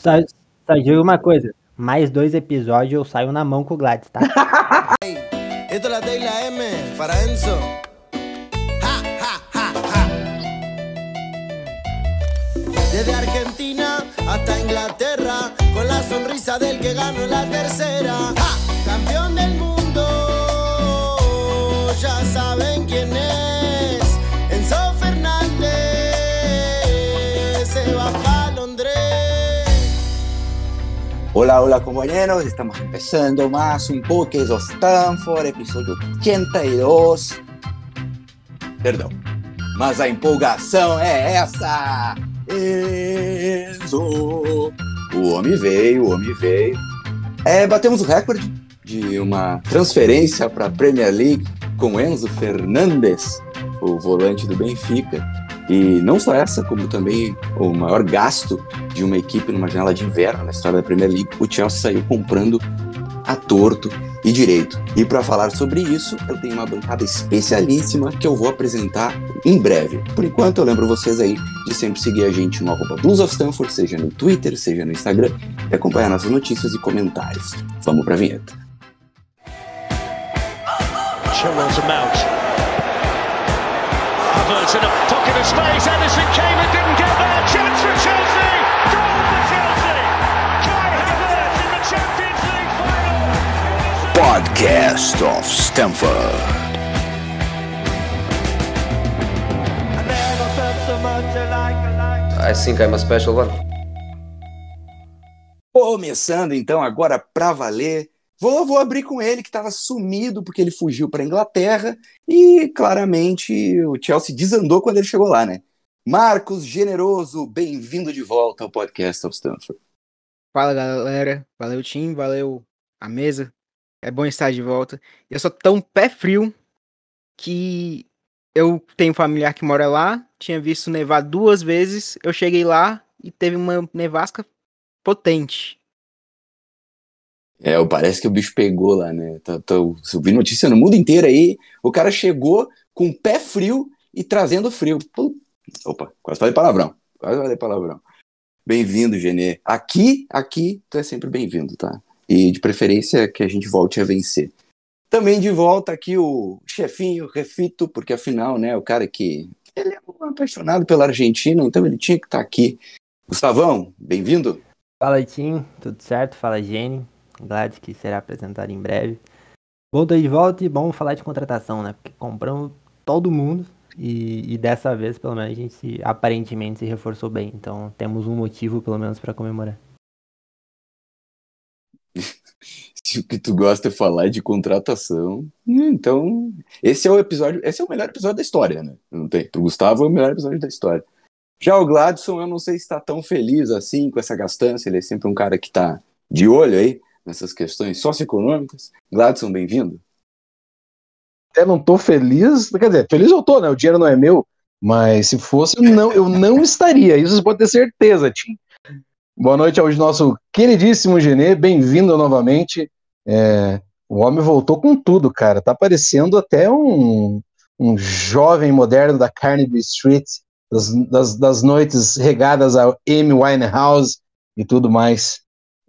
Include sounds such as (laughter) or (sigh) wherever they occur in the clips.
Só, só digo uma coisa. Mais dois episódios eu saio na mão com o Gladys, tá? (laughs) Esto es la T y la M para Enzo. Desde Argentina hasta Inglaterra, con la sonrisa del que ganó en la tercera. Ja, campeón del mundo, ya saben quién es. Hola, hola compañeros, estamos empezando más un podcast of Stanford, episódio 82. Perdão, mas a empolgação é essa! Enzo! O homem veio, o homem veio. É, batemos o recorde de uma transferência para a Premier League com Enzo Fernandes, o volante do Benfica. E não só essa, como também o maior gasto de uma equipe numa janela de inverno na história da Premier League, o Chelsea saiu comprando a torto e direito. E para falar sobre isso, eu tenho uma bancada especialíssima que eu vou apresentar em breve. Por enquanto, eu lembro vocês aí de sempre seguir a gente no arroba Blues of Stanford, seja no Twitter, seja no Instagram, e acompanhar nossas notícias e comentários. Vamos pra vinheta. Chilwell to Mount. Havertz in a pocket of space. Edison came and didn't get there. Chance for Chelsea. Goal for Chelsea. Kai Havertz in the Champions League final. Podcast of Stanford. I think I'm a special one. Começando então agora pra valer. Vou, vou abrir com ele que estava sumido porque ele fugiu para Inglaterra e claramente o Chelsea desandou quando ele chegou lá, né? Marcos Generoso, bem-vindo de volta ao podcast of Stanford. Fala galera, valeu Tim, valeu a mesa. É bom estar de volta. Eu sou tão pé frio que eu tenho um familiar que mora lá, tinha visto nevar duas vezes. Eu cheguei lá e teve uma nevasca potente. É, parece que o bicho pegou lá, né? Tá, tá, eu vi notícia no mundo inteiro aí. O cara chegou com pé frio e trazendo frio. Pô, Opa, quase falei palavrão. Quase falei palavrão. Bem-vindo, Genê. Aqui, aqui, tu é sempre bem-vindo, tá? E de preferência que a gente volte a vencer. Também de volta aqui o chefinho, Refito, porque afinal, né, o cara que. Ele é um apaixonado pela Argentina, então ele tinha que estar aqui. Gustavão, bem-vindo. Fala, Tim. Tudo certo? Fala, Jenny. Glad que será apresentado em breve. Voltei de volta e bom falar de contratação, né? Porque compramos todo mundo e, e dessa vez, pelo menos, a gente se, aparentemente se reforçou bem. Então temos um motivo, pelo menos, para comemorar. (laughs) Se o que tu gosta é falar de contratação, então esse é o episódio, esse é o melhor episódio da história, né? Não tem. Pro Gustavo é o melhor episódio da história. Já o Gladson, eu não sei se está tão feliz assim com essa gastança, ele é sempre um cara que está de olho aí nessas questões socioeconômicas. Gladson, bem-vindo. até não tô feliz, quer dizer, feliz eu tô, né? O dinheiro não é meu, mas se fosse, eu não, eu não (laughs) estaria. Isso você pode ter certeza, Tim. Boa noite ao nosso queridíssimo Genê, bem-vindo novamente. É, o homem voltou com tudo, cara. Tá parecendo até um, um jovem moderno da Carnaby Street, das, das, das noites regadas ao Amy Winehouse e tudo mais.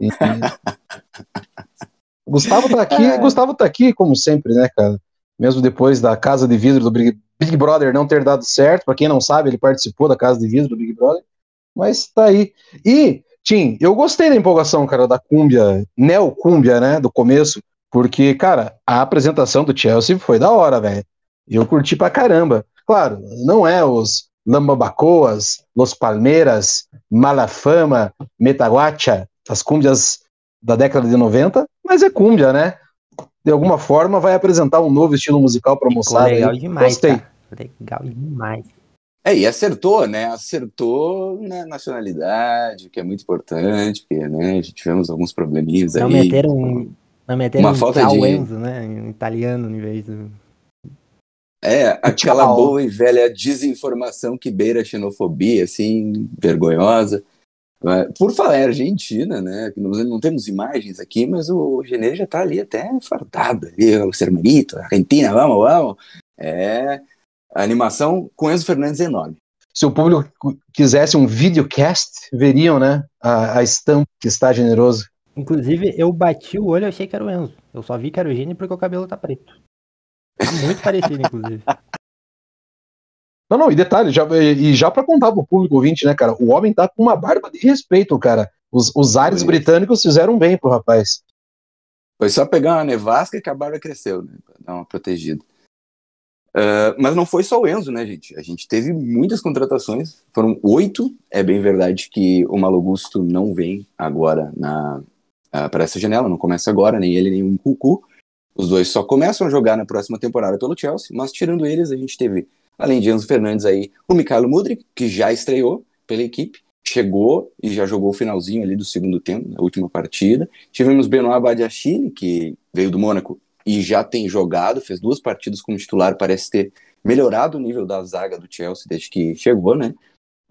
E, (laughs) Gustavo tá aqui, Gustavo tá aqui, como sempre, né, cara? Mesmo depois da Casa de Vidro do Big, Big Brother não ter dado certo, para quem não sabe, ele participou da Casa de Vidro do Big Brother, mas tá aí. E, Tim, eu gostei da empolgação, cara, da cúmbia, neo-cúmbia, né, do começo, porque, cara, a apresentação do Chelsea foi da hora, velho. Eu curti pra caramba. Claro, não é os Lambabacoas, Los Palmeiras, Malafama, Metaguacha, as cúmbias da década de 90, mas é cúmbia, né? De alguma forma vai apresentar um novo estilo musical para moçada. legal aí. demais, Gostei. tá? Legal demais. É, e acertou, né? Acertou na nacionalidade, que é muito importante, porque, né, tivemos alguns probleminhas Não aí. meteram, um- não meteram Uma um falta de- Enzo, né? Em italiano em vez do. É, aquela boa e velha desinformação que beira a xenofobia, assim, vergonhosa. Mas, Por falar em Argentina, né, que nós não temos imagens aqui, mas o Genê já tá ali até fardado ali, o Sermerito, Argentina, vamos, vamos. É, a animação com Enzo Fernandes é enorme. se o público quisesse um videocast, veriam, né, a, a estampa que está generoso. Inclusive, eu bati o olho e achei que era o Enzo. Eu só vi que era o Gini porque o cabelo tá preto. Tá muito parecido, inclusive. (laughs) Não, não, e detalhe, já, e já para contar pro público ouvinte, né, cara, o homem tá com uma barba de respeito, cara. Os, os ares britânicos fizeram bem pro rapaz. Foi só pegar uma nevasca que a barba cresceu, né? Pra dar uma protegida. Ah, mas não foi só o Enzo, né, gente? A gente teve muitas contratações. Foram oito. É bem verdade que o Malo Gusto não vem agora na para essa janela, não começa agora, nem ele, nem o Cucu. Os dois só começam a jogar na próxima temporada pelo Chelsea, mas tirando eles, a gente teve, além de Enzo Fernandes aí, o Mikhailo Mudrik, que já estreou pela equipe, chegou e já jogou o finalzinho ali do segundo tempo, na última partida. Tivemos Benoit Badiachile, que veio do Mônaco e já tem jogado, fez duas partidas como titular, parece ter melhorado o nível da zaga do Chelsea desde que chegou, né?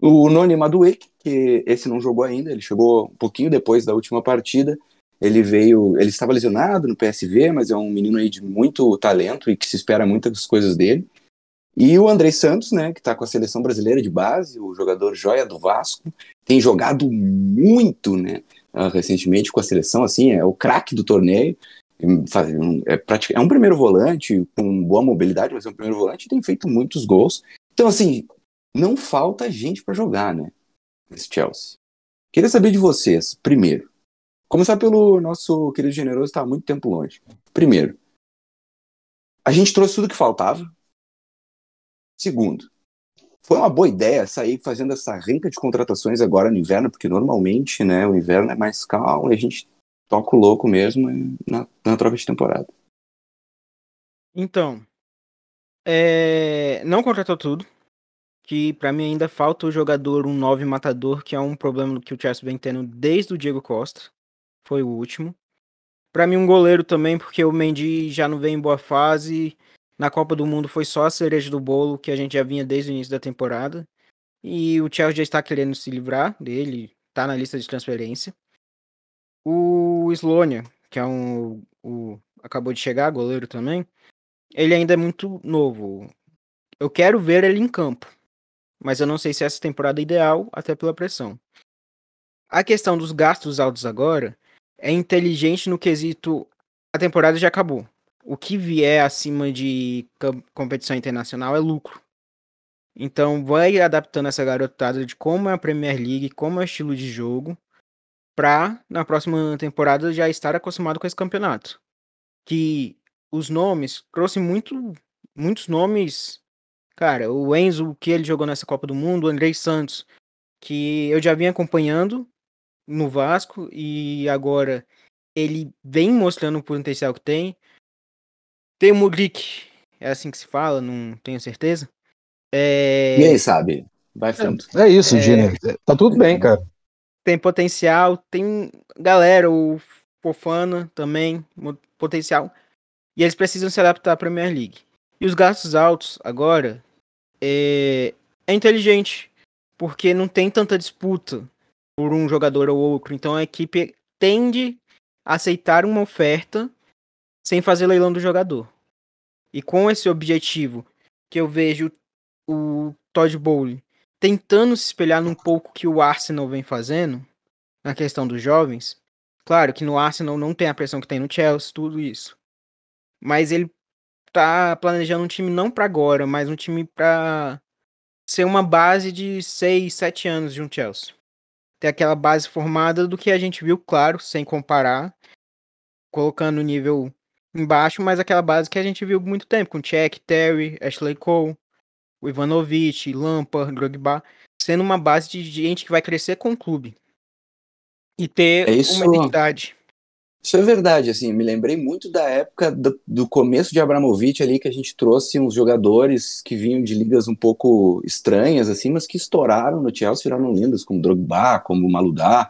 O Noni Madueke, que esse não jogou ainda, ele chegou um pouquinho depois da última partida. Ele veio, ele estava lesionado no PSV, mas é um menino aí de muito talento e que se espera muitas coisas dele. E o Andrei Santos, né, que está com a seleção brasileira de base, o jogador joia do Vasco, tem jogado muito, né, ah, recentemente com a seleção, assim, é o craque do torneio. Faz- É, pratica- é um primeiro volante com boa mobilidade, mas é um primeiro volante e tem feito muitos gols. Então, assim, não falta gente para jogar, né, nesse Chelsea. Queria saber de vocês, primeiro. Começar pelo nosso querido generoso, está muito tempo longe. Primeiro, a gente trouxe tudo que faltava. Segundo, foi uma boa ideia sair fazendo essa renca de contratações agora no inverno, porque normalmente, né, o inverno é mais calmo e a gente toca o louco mesmo na, na troca de temporada. Então, é, não contratou tudo. Que pra mim ainda falta o jogador, um 9 matador, que é um problema que o Chelsea vem tendo desde o Diego Costa. Foi o último. Pra mim, um goleiro também, porque o Mendy já não vem em boa fase. Na Copa do Mundo foi só a cereja do bolo que a gente já vinha desde o início da temporada. E o Chelsea já está querendo se livrar dele, tá na lista de transferência. O Slonia, que é um. O, acabou de chegar, goleiro também. Ele ainda é muito novo. Eu quero ver ele em campo. Mas eu não sei se essa temporada é ideal, até pela pressão. A questão dos gastos altos agora é inteligente no quesito. A temporada já acabou. O que vier acima de competição internacional é lucro. Então vai adaptando essa garotada de como é a Premier League, como é o estilo de jogo, pra na próxima temporada já estar acostumado com esse campeonato. Que os nomes, trouxe muito, muitos nomes. Cara, o Enzo, que ele jogou nessa Copa do Mundo, o Andrei Santos, que eu já vinha acompanhando no Vasco e agora ele vem mostrando o potencial que tem. Tem o Mudrik, é assim que se fala, não tenho certeza. É, Ninguém sabe. Vai fundo. É isso, É. Gina. Tá tudo bem, cara. tem potencial, tem galera, o Fofana também, potencial. E eles precisam se adaptar à Premier League. E os gastos altos agora é, é inteligente, porque não tem tanta disputa por um jogador ou outro. Então a equipe tende a aceitar uma oferta sem fazer leilão do jogador. E com esse objetivo que eu vejo o Todd Bowley tentando se espelhar num pouco que o Arsenal vem fazendo na questão dos jovens. Claro que no Arsenal não tem a pressão que tem no Chelsea, tudo isso. Mas ele tá planejando um time não para agora, mas um time para ser uma base de 6, 7 anos de um Chelsea. Ter aquela base formada do que a gente viu, claro, sem comparar, colocando o nível embaixo, mas aquela base que a gente viu muito tempo, com Check, Terry, Ashley Cole, o Ivanovic, Lampard, Drogba, sendo uma base de gente que vai crescer com o clube. E ter É isso- uma identidade. Isso é verdade, assim, me lembrei muito da época do, do começo de Abramovich ali, que a gente trouxe uns jogadores que vinham de ligas um pouco estranhas, assim, mas que estouraram no Chelsea, viraram lendas, como Drogba, como Maludá,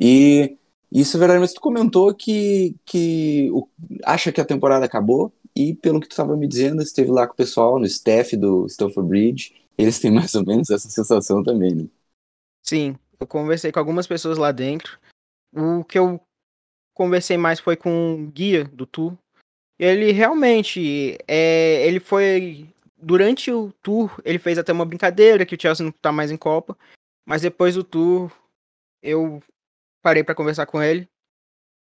e isso verdade, mas tu comentou que, que o- acha que a temporada acabou, e pelo que tu estava me dizendo, esteve lá com o pessoal no staff do Stamford Bridge, eles têm mais ou menos essa sensação também, né? Sim, eu conversei com algumas pessoas lá dentro. O que eu conversei mais foi com o guia do tour. Ele realmente, é, ele foi durante o tour ele fez até uma brincadeira que o Chelsea não tá mais em Copa, mas depois do tour eu parei para conversar com ele.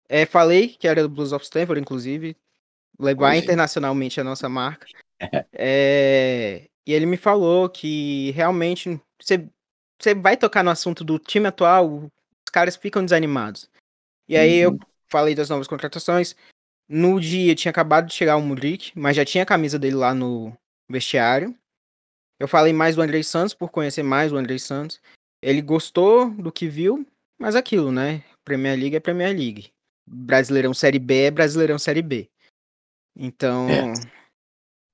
É, falei que era do Blues of Stanford, inclusive, levar internacionalmente a nossa marca. (laughs) É, e ele me falou que realmente você, você vai tocar no assunto do time atual, os caras ficam desanimados. E aí eu falei das novas contratações. No dia tinha acabado de chegar o Mudrik, mas já tinha a camisa dele lá no vestiário. Eu falei mais do Andrei Santos por conhecer mais o Andrei Santos. Ele gostou do que viu, mas aquilo, né? Premier League é Premier League. Brasileirão Série B é Brasileirão Série B. Então, É.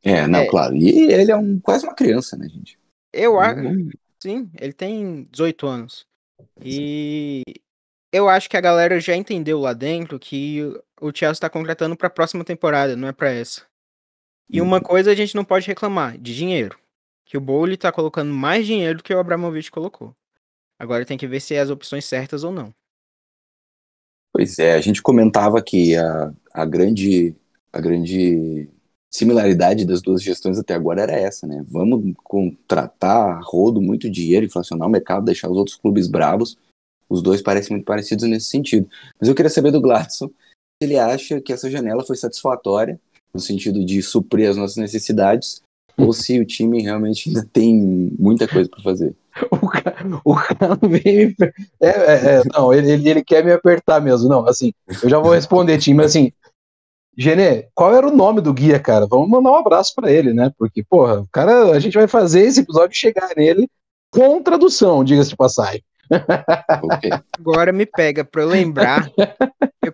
É, não, É. claro. E ele é um, quase uma criança, né, gente? eu acho. Hum, Sim, ele tem 18 anos. E eu acho que a galera já entendeu lá dentro que o Chelsea está contratando para a próxima temporada, não é para essa. E uma coisa a gente não pode reclamar, de dinheiro. Que o Bowley tá colocando mais dinheiro do que o Abramovich colocou. Agora tem que ver se é as opções certas ou não. Pois é, a gente comentava que a, a grande a grande similaridade das duas gestões até agora era essa, né? Vamos contratar rodo muito dinheiro, inflacionar o mercado, deixar os outros clubes bravos. Os dois parecem muito parecidos nesse sentido. Mas eu queria saber do Gladson se ele acha que essa janela foi satisfatória no sentido de suprir as nossas necessidades ou se o time realmente ainda tem muita coisa para fazer. (laughs) O cara, o cara vem. me É, é, é, não, ele, ele, quer me apertar mesmo. Não, assim, eu já vou responder, time, mas assim. Genê, qual era o nome do guia, cara? Vamos mandar um abraço pra ele, né? Porque, porra, o cara, a gente vai fazer esse episódio chegar nele com tradução, diga-se de passagem. Ok. Agora me pega pra eu lembrar. eu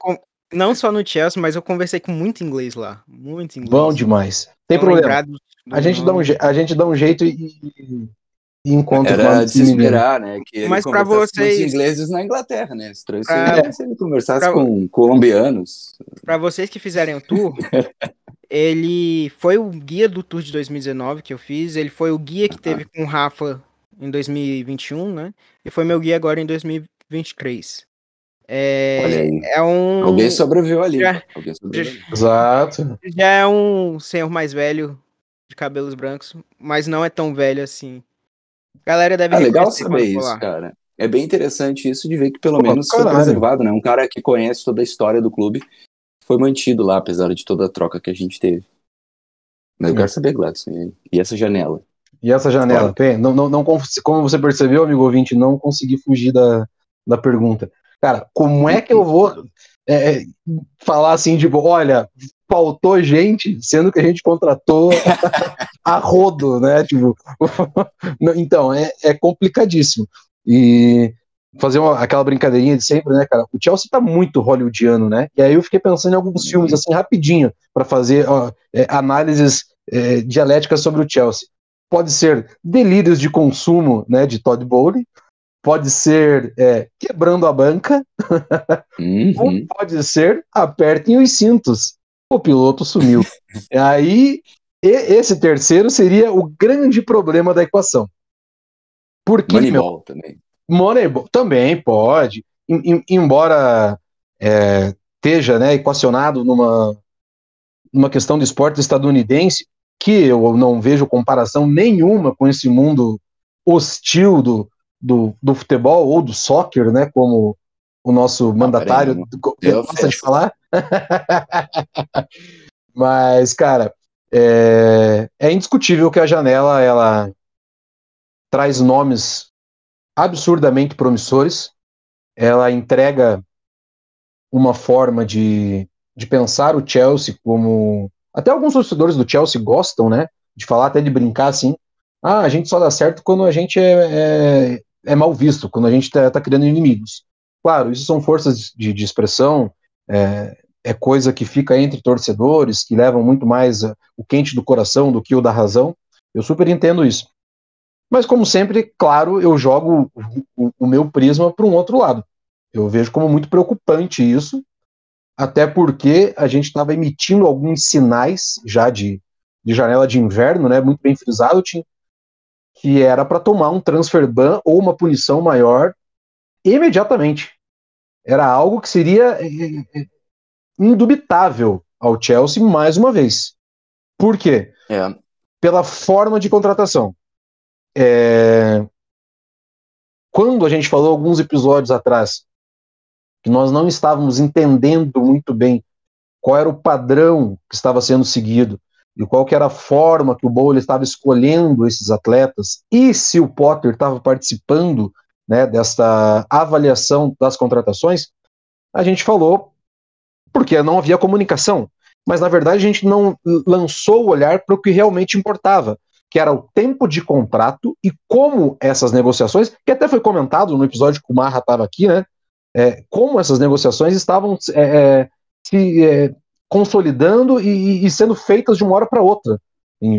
não só no Chelsea, mas eu conversei com muito inglês lá. Muito inglês. Bom demais. Tem Não problema. lembrar do- do A gente, dá um, a gente dá um jeito e, e- e encontra o Era de se esperar, né? Que ele Mas pra conversasse com os vocês- ingleses na Inglaterra, né? Estranho Pra- seria se ele conversasse pra- com colombianos. Pra vocês que fizerem o tour, (laughs) ele foi o guia do tour de 2019 que eu fiz. Ele foi o guia que teve com o Rafa em 2021, né? E foi meu guia agora em 2023. É, Olha aí. é um. Alguém sobreviveu ali. já- Alguém sobreviveu. Exato. Já é um senhor mais velho, de cabelos brancos, mas não é tão velho assim. Galera deve É legal saber isso, cara. É bem interessante isso de ver que pelo Pô, menos foi caralho. preservado, né? Um cara que conhece toda a história do clube foi mantido lá, apesar de toda a troca que a gente teve. Mas eu quero saber, Gladson, e essa janela? E essa janela? Tem, não, não, não, como você percebeu, amigo ouvinte, não consegui fugir da, da pergunta. Cara, como é que eu vou é, é, falar assim, tipo, olha, faltou gente, sendo que a gente contratou (laughs) a rodo, né? Tipo, (laughs) então, é, é complicadíssimo. E fazer uma- aquela brincadeirinha de sempre, né, cara? O Chelsea tá muito hollywoodiano, né? E aí eu fiquei pensando em alguns filmes, assim, rapidinho, para fazer ó, é, análises é, dialéticas sobre o Chelsea pode ser Delírios de Consumo, né, de Todd Bowley, pode ser é, Quebrando a Banca, (laughs) ou Uhum. pode ser Apertem os Cintos. O piloto sumiu. (laughs) Aí, esse terceiro seria o grande problema da equação. Porque, meu, Moneyball também. Moneyball também pode, em- em- embora é, esteja né, equacionado numa, numa questão de esporte estadunidense, que eu não vejo comparação nenhuma com esse mundo hostil do, do, do futebol ou do soccer, né, como o nosso mandatário deu gosta de falar. (laughs) Mas, cara, é, é indiscutível que a janela ela traz nomes absurdamente promissores. Ela entrega uma forma de, de pensar o Chelsea como. Até alguns torcedores do Chelsea gostam, né? De falar, até de brincar assim. Ah, a gente só dá certo quando a gente é, é, é mal visto, quando a gente tá, tá criando inimigos. Claro, isso são forças de, de expressão, é, é coisa que fica entre torcedores, que levam muito mais a- o quente do coração do que o da razão. Eu super entendo isso. Mas, como sempre, claro, eu jogo o, o- meu prisma para um outro lado. Eu vejo como muito preocupante isso, até porque a gente estava emitindo alguns sinais já de, de janela de inverno, né, muito bem frisado, que era para tomar um transfer ban ou uma punição maior imediatamente. Era algo que seria é, é, indubitável ao Chelsea mais uma vez. Por quê? É. pela forma de contratação. É... Quando a gente falou alguns episódios atrás que nós não estávamos entendendo muito bem qual era o padrão que estava sendo seguido e qual que era a forma que o Bowler estava escolhendo esses atletas e se o Potter estava participando né, dessa avaliação das contratações, a gente falou porque não havia comunicação. Mas na verdade a gente não lançou o olhar para o que realmente importava, que era o tempo de contrato e como essas negociações, que até foi comentado no episódio que o Marra estava aqui, né? É, como essas negociações estavam é, é se é, consolidando e, e, sendo feitas de uma hora para outra.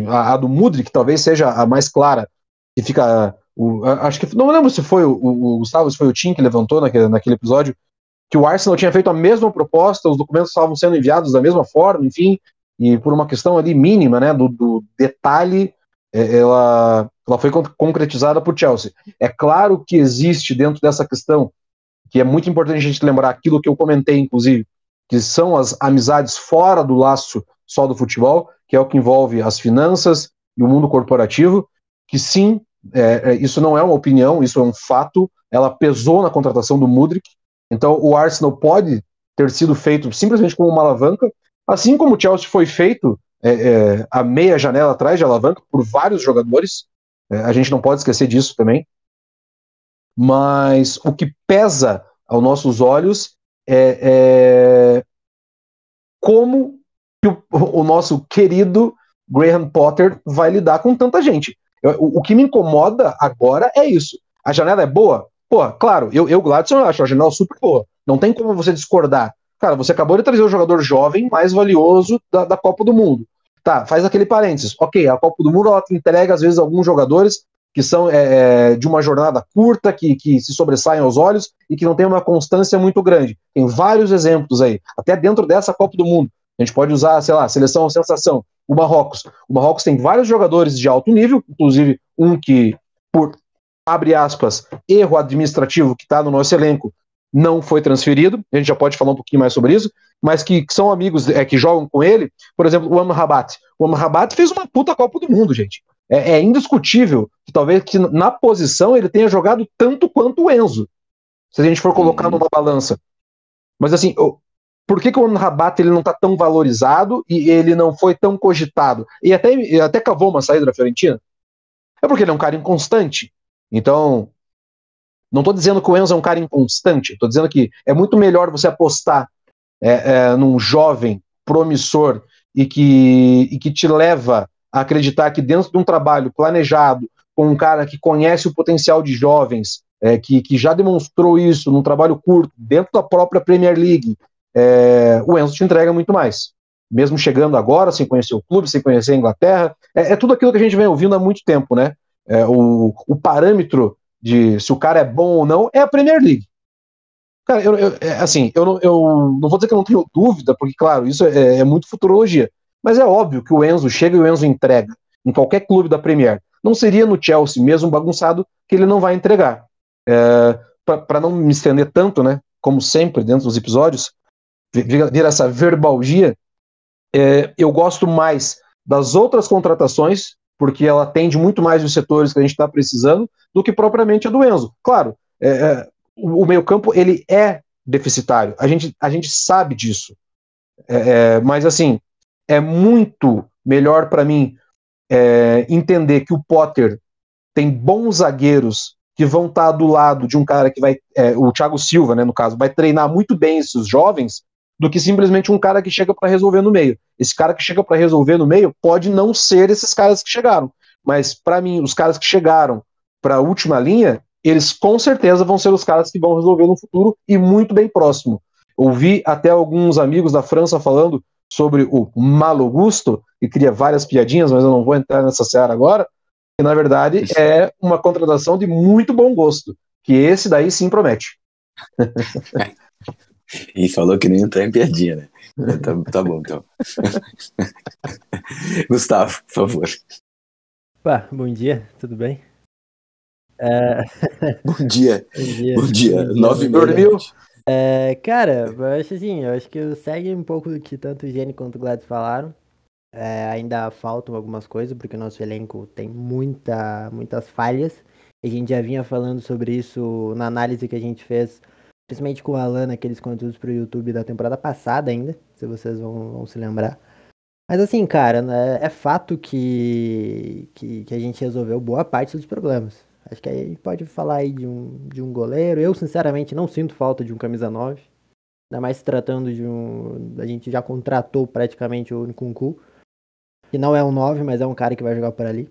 A, a, do Mudrik talvez seja a mais clara, que fica. O, acho que não lembro se foi o, o, Gustavo, se foi o Tim que levantou naquele, naquele episódio, que o Arsenal tinha feito a mesma proposta, os documentos estavam sendo enviados da mesma forma, enfim, e por uma questão ali mínima, né, do, do detalhe, é, ela, ela foi concretizada por Chelsea. É claro que existe dentro dessa questão, que é muito importante a gente lembrar aquilo que eu comentei, inclusive, que são as amizades fora do laço só do futebol, que é o que envolve as finanças e o mundo corporativo, que sim, é, é isso não é uma opinião, isso é um fato, ela pesou na contratação do Mudrik, então o Arsenal pode ter sido feito simplesmente como uma alavanca, assim como o Chelsea foi feito é, é, a meia janela atrás de alavanca por vários jogadores. É, a gente não pode esquecer disso também. Mas o que pesa aos nossos olhos é, é como o, o, nosso querido Graham Potter vai lidar com tanta gente. o, o que me incomoda agora é isso. A janela é boa? Pô, claro, eu, eu Gladson, acho a janela super boa. Não tem como você discordar. Cara, você acabou de trazer o jogador jovem mais valioso da, da Copa do Mundo. Tá, faz aquele parênteses. Ok, a Copa do Mundo ela entrega, às vezes, alguns jogadores que são é, é, de uma jornada curta, que, que se sobressaem aos olhos e que não tem uma constância muito grande. Tem vários exemplos aí, até dentro dessa Copa do Mundo. A gente pode usar, sei lá, seleção sensação, o Marrocos. O Marrocos tem vários jogadores de alto nível, inclusive um que, por abre aspas, erro administrativo que está no nosso elenco não foi transferido, a gente já pode falar um pouquinho mais sobre isso, mas que, que são amigos é, que jogam com ele, por exemplo, o Amrabat. O Amrabat fez uma puta Copa do Mundo, gente. É, é, indiscutível que talvez que na posição ele tenha jogado tanto quanto o Enzo, se a gente for colocar uhum. numa balança. Mas assim, por que, que o Amrabat ele não está tão valorizado e ele não foi tão cogitado? E até, até cavou uma saída da Fiorentina? É porque ele é um cara inconstante. Então, não estou dizendo que o Enzo é um cara inconstante, estou dizendo que é muito melhor você apostar é, é, num jovem promissor e que, e que te leva a acreditar que dentro de um trabalho planejado, com um cara que conhece o potencial de jovens, é, que, que já demonstrou isso num trabalho curto, dentro da própria Premier League, é, o Enzo te entrega muito mais. Mesmo chegando agora, sem conhecer o clube, sem conhecer a Inglaterra, é, é tudo aquilo que a gente vem ouvindo há muito tempo, né? É, o, o parâmetro de se o cara é bom ou não é a Premier League. Cara, eu, eu é, assim, eu não, eu não vou dizer que eu não tenho dúvida, porque, claro, isso é, é, muito futurologia. Mas é óbvio que o Enzo chega e o Enzo entrega em qualquer clube da Premier. Não seria no Chelsea, mesmo bagunçado, que ele não vai entregar. É, Para não me estender tanto, né? Como sempre, dentro dos episódios, vir essa verbalgia, é, eu gosto mais das outras contratações porque ela atende muito mais os setores que a gente está precisando do que propriamente a do Enzo. Claro, é, é, o, o meio-campo ele é deficitário, a gente, a gente sabe disso. É, é mas assim, é muito melhor para mim é, entender que o Potter tem bons zagueiros que vão estar tá do lado de um cara que vai, é, o Thiago Silva, né, no caso, vai treinar muito bem esses jovens do que simplesmente um cara que chega para resolver no meio. Esse cara que chega para resolver no meio pode não ser esses caras que chegaram, mas para mim, os caras que chegaram para a última linha, eles com certeza vão ser os caras que vão resolver no futuro e muito bem próximo. Ouvi até alguns amigos da França falando sobre o Malo Gusto, e cria várias piadinhas, mas eu não vou entrar nessa seara agora, que na verdade Isso. é uma contratação de muito bom gosto, que esse daí sim promete. (laughs) E falou que nem entrar em piadinha, né? Tá, tá bom, então. (laughs) Gustavo, por favor. Pá, bom dia, tudo bem? É... (laughs) Bom dia. Bom dia. Bom dia. Nove Dormiu? É, cara, eu acho assim, eu acho que segue um pouco do que tanto o Gene quanto o Gladys falaram. É, ainda faltam algumas coisas, porque o nosso elenco tem muita, muitas falhas. A gente já vinha falando sobre isso na análise que a gente fez, principalmente com o Alan, naqueles conteúdos pro YouTube da temporada passada ainda, se vocês vão, vão se lembrar. Mas assim, cara, né, é fato que, que, que a gente resolveu boa parte dos problemas. Acho que aí pode falar aí de um, de um goleiro. Eu, sinceramente, não sinto falta de um camisa 9. Ainda mais se tratando de um. A gente já contratou praticamente o Nkunku. Que não é um 9, mas é um cara que vai jogar por ali.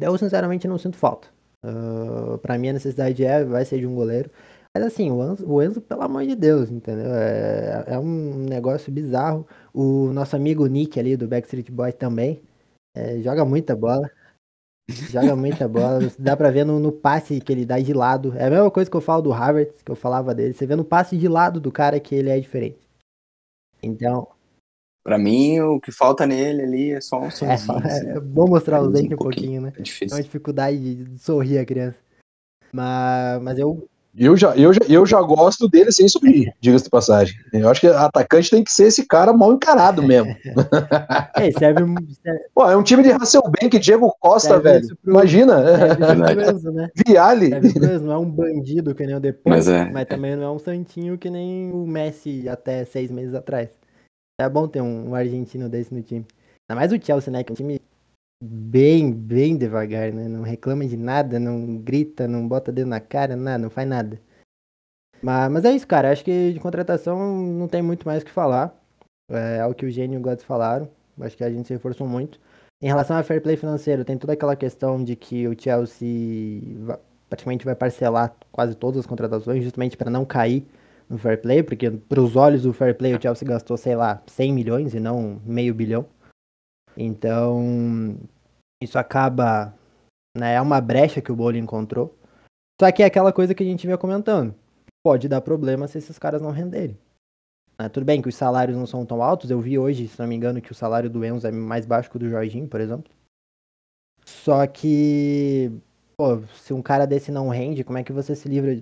Eu, sinceramente, não sinto falta. Uh, para mim, a necessidade é, vai ser de um goleiro. Mas assim, o Enzo, o Enzo pelo amor de Deus, entendeu? É, é um negócio bizarro. O nosso amigo Nick ali do Backstreet Boys também é, joga muita bola. Joga (laughs) muita bola. Dá pra ver no, no, passe que ele dá de lado. É a mesma coisa que eu falo do Harvard, que eu falava dele. Você vê no passe de lado do cara que ele é diferente. Então. Pra mim, o que falta nele ali é só um (laughs) sorriso. É, assim. é, bom mostrar os dentes um pouquinho, né? É difícil. É uma dificuldade de sorrir a criança. Mas, mas eu, eu já, eu, já, eu já gosto dele sem subir, diga-se de passagem. Eu acho que atacante tem que ser esse cara mal encarado mesmo. (laughs) é, serve, serve... Pô, é um time de Hasselbank, Diego Costa, velho. Pro, Imagina. Mesmo, né? Viale. Não é um bandido que nem o depois, mas, é. mas também não é um santinho que nem o Messi até seis meses atrás. É bom ter um, um argentino desse no time. Ainda mais o Chelsea, né? Que é um time bem, bem devagar, né? Não reclama de nada, não grita, não bota dedo na cara, nada, não faz nada. Mas, mas é isso, cara. Acho que de contratação não tem muito mais o que falar. É, é o que o Gênio e o Guts falaram. Acho que a gente se reforçou muito. Em relação ao fair play financeiro, tem toda aquela questão de que o Chelsea praticamente vai parcelar quase todas as contratações, justamente para não cair no fair play, porque para os olhos do fair play o Chelsea gastou, sei lá, 100 milhões e não meio bilhão. Então, isso acaba, né, é uma brecha que o Bowling encontrou. Só que é aquela coisa que a gente vinha comentando. Pode dar problema se esses caras não renderem. É, tudo bem que os salários não são tão altos. Eu vi hoje, se não me engano, que o salário do Enzo é mais baixo que o do Jorginho, por exemplo. Só que, pô, se um cara desse não rende, como é que você se livra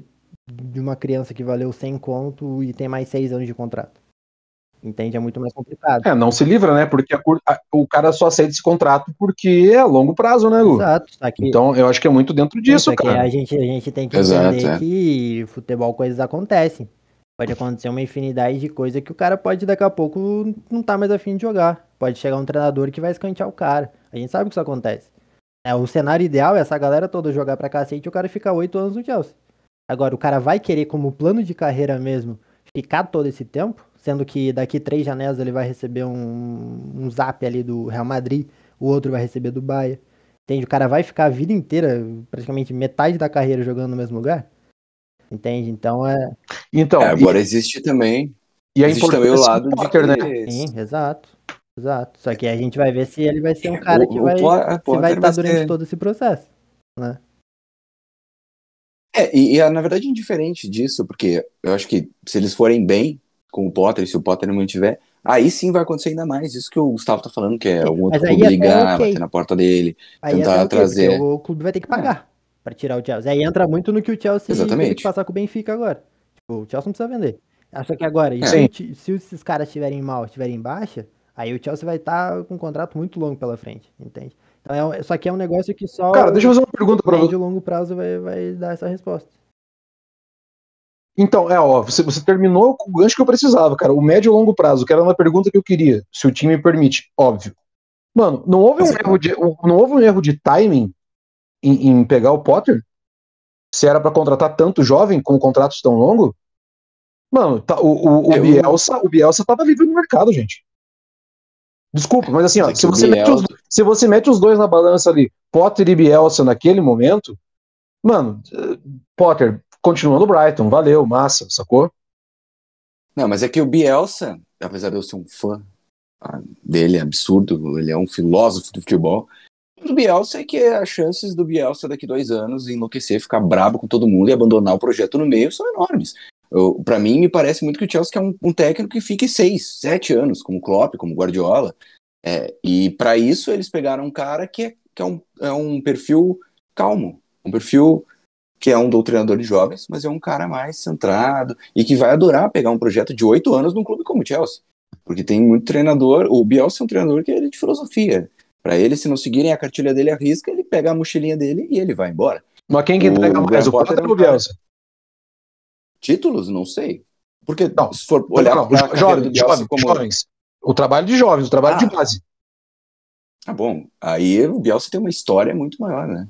de uma criança que valeu 100 conto e tem mais 6 anos de contrato? Entende? É muito mais complicado. É, não se livra, né? Porque a, a, o cara só aceita esse contrato porque é a longo prazo, né, Lu? Exato. Aqui, então, eu acho que é muito dentro disso, cara. A gente, a gente tem que Exato, entender é. que futebol coisas acontecem. Pode acontecer uma infinidade de coisas que o cara pode daqui a pouco não tá mais afim de jogar. Pode chegar um treinador que vai escantear o cara. A gente sabe que isso acontece. É, o cenário ideal é essa galera toda jogar pra cacete e o cara ficar oito anos no Chelsea. Agora, o cara vai querer como plano de carreira mesmo ficar todo esse tempo? Sendo que daqui três janelas ele vai receber um, um zap ali do Real Madrid, o outro vai receber do Bahia. Entende? O cara vai ficar a vida inteira, praticamente metade da carreira jogando no mesmo lugar. Entende? Então é. Então, é, agora e... existe também. E existe também o lado de Potter, né? Sim, exato. Exato. Só que a gente vai ver se ele vai ser um cara que o, vai, o vai estar durante ser... todo esse processo. Né? É, e, e, na verdade indiferente disso, porque eu acho que se eles forem bem, com o Potter, se o Potter não mantiver, aí sim vai acontecer ainda mais. Isso que o Gustavo tá falando, que é algum outro clube ligar, okay. bater na porta dele, aí tentar trazer. O clube vai ter que pagar é. para tirar o Chelsea. Aí entra muito no que o Chelsea Exatamente. tem que passar com o Benfica agora. Tipo, o Chelsea não precisa vender. Só que agora, é. se, se esses caras estiverem mal, estiverem em baixa, aí o Chelsea vai estar tá com um contrato muito longo pela frente, entende? Então, é, só que é um negócio que só. Cara, deixa eu fazer uma pergunta pra você. O longo prazo vai, vai dar essa resposta. Então, é, ó, você, você terminou com o gancho que eu precisava, cara. O médio e longo prazo, que era uma pergunta que eu queria, se o time permite, óbvio. Mano, não houve um, erro, de, não houve um erro de timing em, em pegar o Potter? Se era para contratar tanto jovem com contratos tão longos? Mano, tá, o, o, o, Bielsa, o Bielsa tava livre no mercado, gente. Desculpa, mas assim, ó, se você, Bielsa... os, se você mete os dois na balança ali, Potter e Bielsa naquele momento, mano, eh, Potter, continua no Brighton, valeu, massa, sacou? Não, mas é que o Bielsa, apesar de eu ser um fã ah, dele, absurdo, ele é um filósofo do futebol. O Bielsa é que as chances do Bielsa daqui dois anos enlouquecer, ficar brabo com todo mundo e abandonar o projeto no meio são enormes. Para mim, me parece muito que o Chelsea é um, um, técnico que fique seis, sete anos, como Klopp, como Guardiola. É, e para isso eles pegaram um cara que, é, que é, um, é um perfil calmo, um perfil que é um doutrinador de jovens, mas é um cara mais centrado e que vai adorar pegar um projeto de oito anos num clube como o Chelsea. Porque tem muito treinador, o Bielsa é um treinador que é de filosofia. Para ele, se não seguirem a cartilha dele à risca, ele pega a mochilinha dele e ele vai embora. Mas quem que O entrega mais, o Potter é ou o Bielsa? Títulos? Não sei. Porque Não, se for olhar Não, do jovens, jovens, como... jovens. O trabalho de jovens, o trabalho Ah. de base. Ah, bom, aí o Bielsa tem uma história muito maior, né?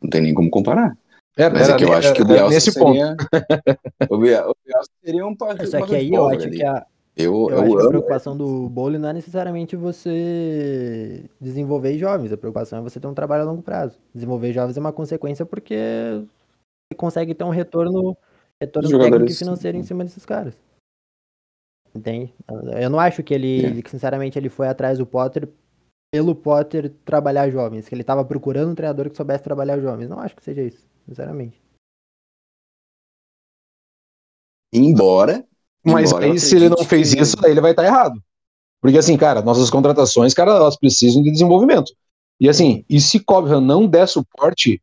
Não tem nem como comparar. Era, Mas é era que eu acho que o Bielsa nesse ponto. seria... (laughs) o, Biel- o Bielsa seria um par- Só que aí eu acho ali. que a, Eu, eu eu acho que a amo preocupação do Bowley não é necessariamente você desenvolver jovens, a preocupação é você ter um trabalho a longo prazo. Desenvolver jovens é uma consequência porque você consegue ter um retorno, retorno técnico e financeiro em cima desses caras. Entende? Eu não acho que ele, É. que sinceramente, ele foi atrás do Potter pelo Potter trabalhar jovens, que ele tava procurando um treinador que soubesse trabalhar jovens. Não acho que seja isso, sinceramente. Embora... Mas embora aí, se ele não fez que- isso, aí ele vai estar errado. Porque assim, cara, nossas contratações, cara, elas precisam de desenvolvimento. E assim, e se Cobham não der suporte,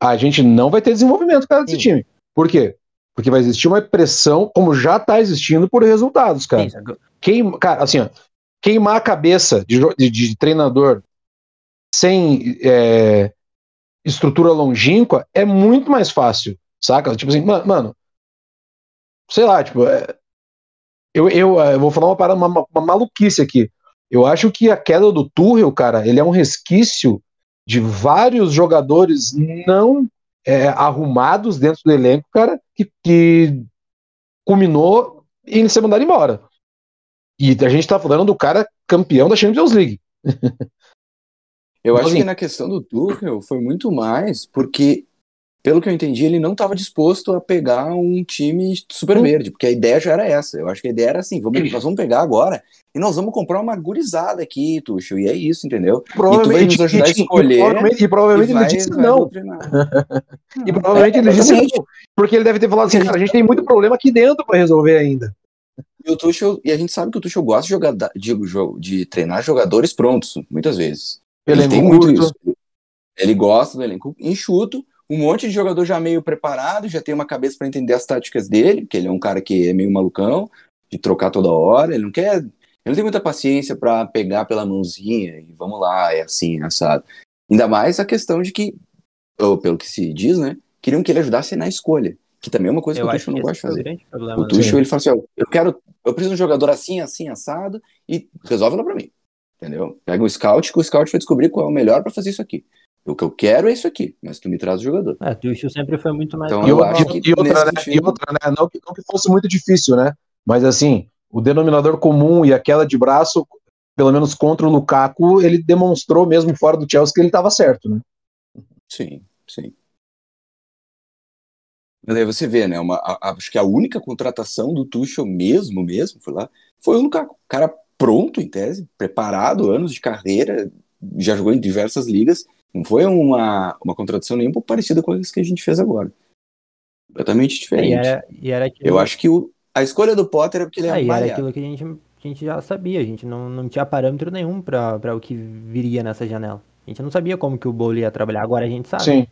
a gente não vai ter desenvolvimento, cara, desse Sim. time. Por quê? Porque vai existir uma pressão, como já tá existindo, por resultados, cara. Sim, só que- Queim, cara, assim, ó, queimar a cabeça de, de- de treinador sem é, estrutura longínqua é muito mais fácil, saca? Tipo assim, ma- mano, sei lá, tipo, é, eu, eu, é, eu vou falar uma, parada- uma, uma maluquice aqui. Eu acho que a queda do Tuchel, cara, ele é um resquício de vários jogadores não é, arrumados dentro do elenco, cara, que, que culminou em ser mandado embora. E a gente tá falando do cara campeão da Champions League. Eu acho Assim- que na questão do Tuchel foi muito mais porque, pelo que eu entendi, ele não estava disposto a pegar um time super Hum. verde, porque a ideia já era essa. Eu acho que a ideia era assim, vamos, nós vamos pegar agora e nós vamos comprar uma gurizada aqui, Tuchel, e é isso, entendeu? Provavelmente, nos ajudar a e- e- escolher E provavelmente, e provavelmente E vai- ele disse vai não. (laughs) E provavelmente É, ele disse não. Porque ele deve ter falado assim, cara, a gente tem muito problema aqui dentro pra resolver ainda. E, o Tuchel, e a gente sabe que o Tuchel gosta de, jogar, de, de treinar jogadores prontos, muitas vezes. Ele tem muito isso. Ele gosta do elenco enxuto, um monte de jogador já meio preparado, já tem uma cabeça para entender as táticas dele, que ele é um cara que é meio malucão, de trocar toda hora, ele não quer, ele não tem muita paciência para pegar pela mãozinha e vamos lá, é assim, assado. Ainda mais a questão de que, ou pelo que se diz, né, queriam que ele ajudasse na escolha, que também é uma coisa Eu que o Tuchel não gosta de o fazer. O Tuchel, ele fala assim, ó, eu quero, eu preciso de um jogador assim, assim, assado, e resolve lá pra mim, entendeu? Pega um scout, que o scout vai descobrir qual é o melhor pra fazer isso aqui. O que eu quero é isso aqui, mas tu me traz o jogador. É, o Tuchel sempre foi muito mais... Então, E, eu outra, acho que e outra, né? sentido- E outra, né? Não que, não que fosse muito difícil, né? Mas assim, o denominador comum e aquela de braço, pelo menos contra o Lukaku, ele demonstrou mesmo fora do Chelsea que ele estava certo, né? Sim, sim. Mas aí você vê, né? Uma, a- a- acho que a única contratação do Tuchel mesmo, mesmo, foi lá, foi o Lukaku. Cara pronto, em tese, preparado, anos de carreira, já jogou em diversas ligas. Não foi uma, uma contratação nem um pouco parecida com as que a gente fez agora. Completamente E diferente. era, e era aquilo, Eu acho que o, a escolha do Potter é porque ele é Ah, e era aquilo que a gente, a gente já sabia, a gente não, não tinha parâmetro nenhum pra pra o que viria nessa janela. A gente não sabia como que o Bowley ia trabalhar, agora a gente sabe. Sim.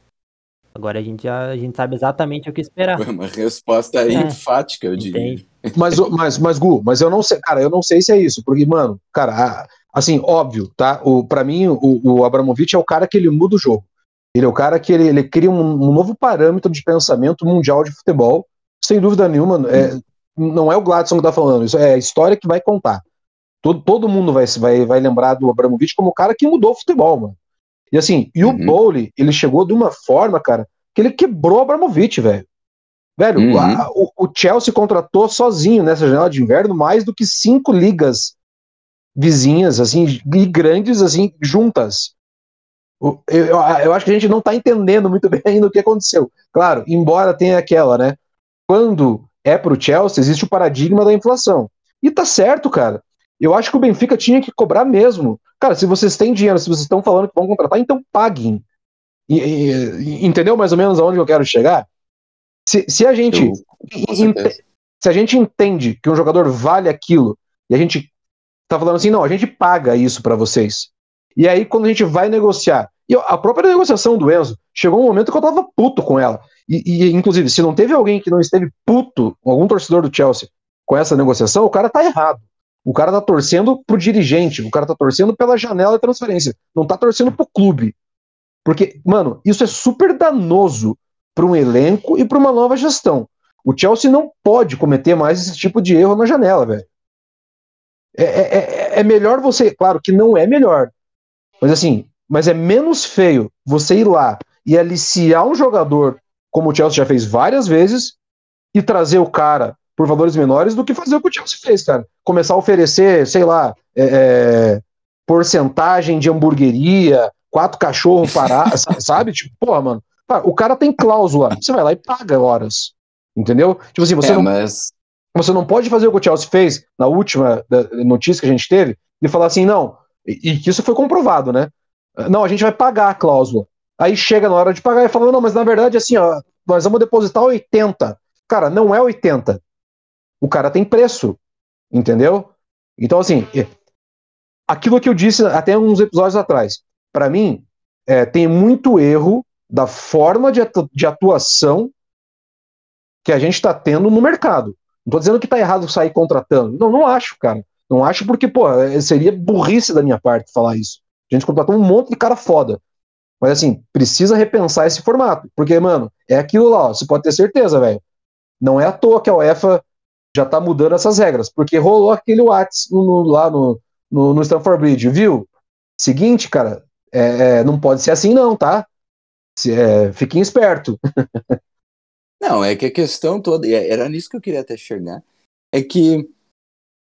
Agora a gente, já, a gente sabe exatamente o que esperar. Foi uma resposta É, enfática, eu diria. Mas, mas, mas, Gu, mas eu não sei, cara, eu não sei se é isso, porque, mano, cara, a- assim, óbvio, tá? O, pra mim, o, o Abramovich é o cara que ele muda o jogo. Ele é o cara que ele, ele cria um, um novo parâmetro de pensamento mundial de futebol, sem dúvida nenhuma. É, não é o Gladson que tá falando, isso é a história que vai contar. Todo, todo mundo vai, vai, vai lembrar do Abramovich como o cara que mudou o futebol, mano. E assim, e o Uhum. Bowley, ele chegou de uma forma, cara, que ele quebrou o Abramovich, velho. Velho, Uhum. a- o, o Chelsea contratou sozinho nessa janela de inverno mais do que cinco ligas vizinhas, assim, e grandes, assim, juntas. O- Eu, eu, eu acho que a gente não tá entendendo muito (laughs) bem ainda o que aconteceu. Claro, embora tenha aquela, né? Quando é pro Chelsea, existe o paradigma da inflação. E tá certo, cara. Eu acho que o Benfica tinha que cobrar mesmo. Cara, se vocês têm dinheiro, se vocês estão falando que vão contratar, então paguem. E- e- entendeu mais ou menos aonde eu quero chegar? Se, se a gente Eu- ente- se a gente entende que um jogador vale aquilo e a gente tá falando assim, não, a gente paga isso pra vocês. E aí quando a gente vai negociar, e a própria negociação do Enzo, chegou um momento que eu tava puto com ela. E, e, inclusive, se não teve alguém que não esteve puto, algum torcedor do Chelsea com essa negociação, o cara tá errado. O cara tá torcendo pro dirigente, o cara tá torcendo pela janela de transferência, não tá torcendo pro clube. Porque, mano, isso é super danoso para um elenco e para uma nova gestão. O Chelsea não pode cometer mais esse tipo de erro na janela, velho. É, é, é, é melhor você, claro que não é melhor, mas assim, mas é menos feio você ir lá e aliciar um jogador, como o Chelsea já fez várias vezes, e trazer o cara por valores menores do que fazer o que o Chelsea fez, cara. Começar a oferecer, sei lá, é, é porcentagem de hamburgueria, quatro cachorros parados, (laughs) sabe? Tipo, porra, mano. O cara tem cláusula, você vai lá e paga horas. Entendeu? Tipo assim, você, é, não, mas... você não pode fazer o que o Chelsea fez na última notícia que a gente teve e falar assim, não, e que isso foi comprovado, né? Não, a gente vai pagar a cláusula. Aí chega na hora de pagar e fala, não, mas na verdade, assim, ó, nós vamos depositar 80. Cara, não é 80. O cara tem preço, entendeu? Então, assim, aquilo que eu disse até uns episódios atrás, para mim, é, tem muito erro da forma de, atu de atuação que a gente está tendo no mercado. Não estou dizendo que está errado sair contratando. Não, não acho, cara. Não acho porque, pô, é, seria burrice da minha parte falar isso. A gente contratou um monte de cara foda. Mas assim, precisa repensar esse formato. Porque, mano, é aquilo lá, ó, você pode ter certeza, velho. Não é à toa que a UEFA já tá mudando essas regras. Porque rolou aquele Whats lá no, no, no Stanford Bridge, viu? Seguinte, cara, é, é, não pode ser assim, não, tá? Se, é, fiquem esperto. (laughs) Não, é que a questão toda, é, era nisso que eu queria até chegar, é que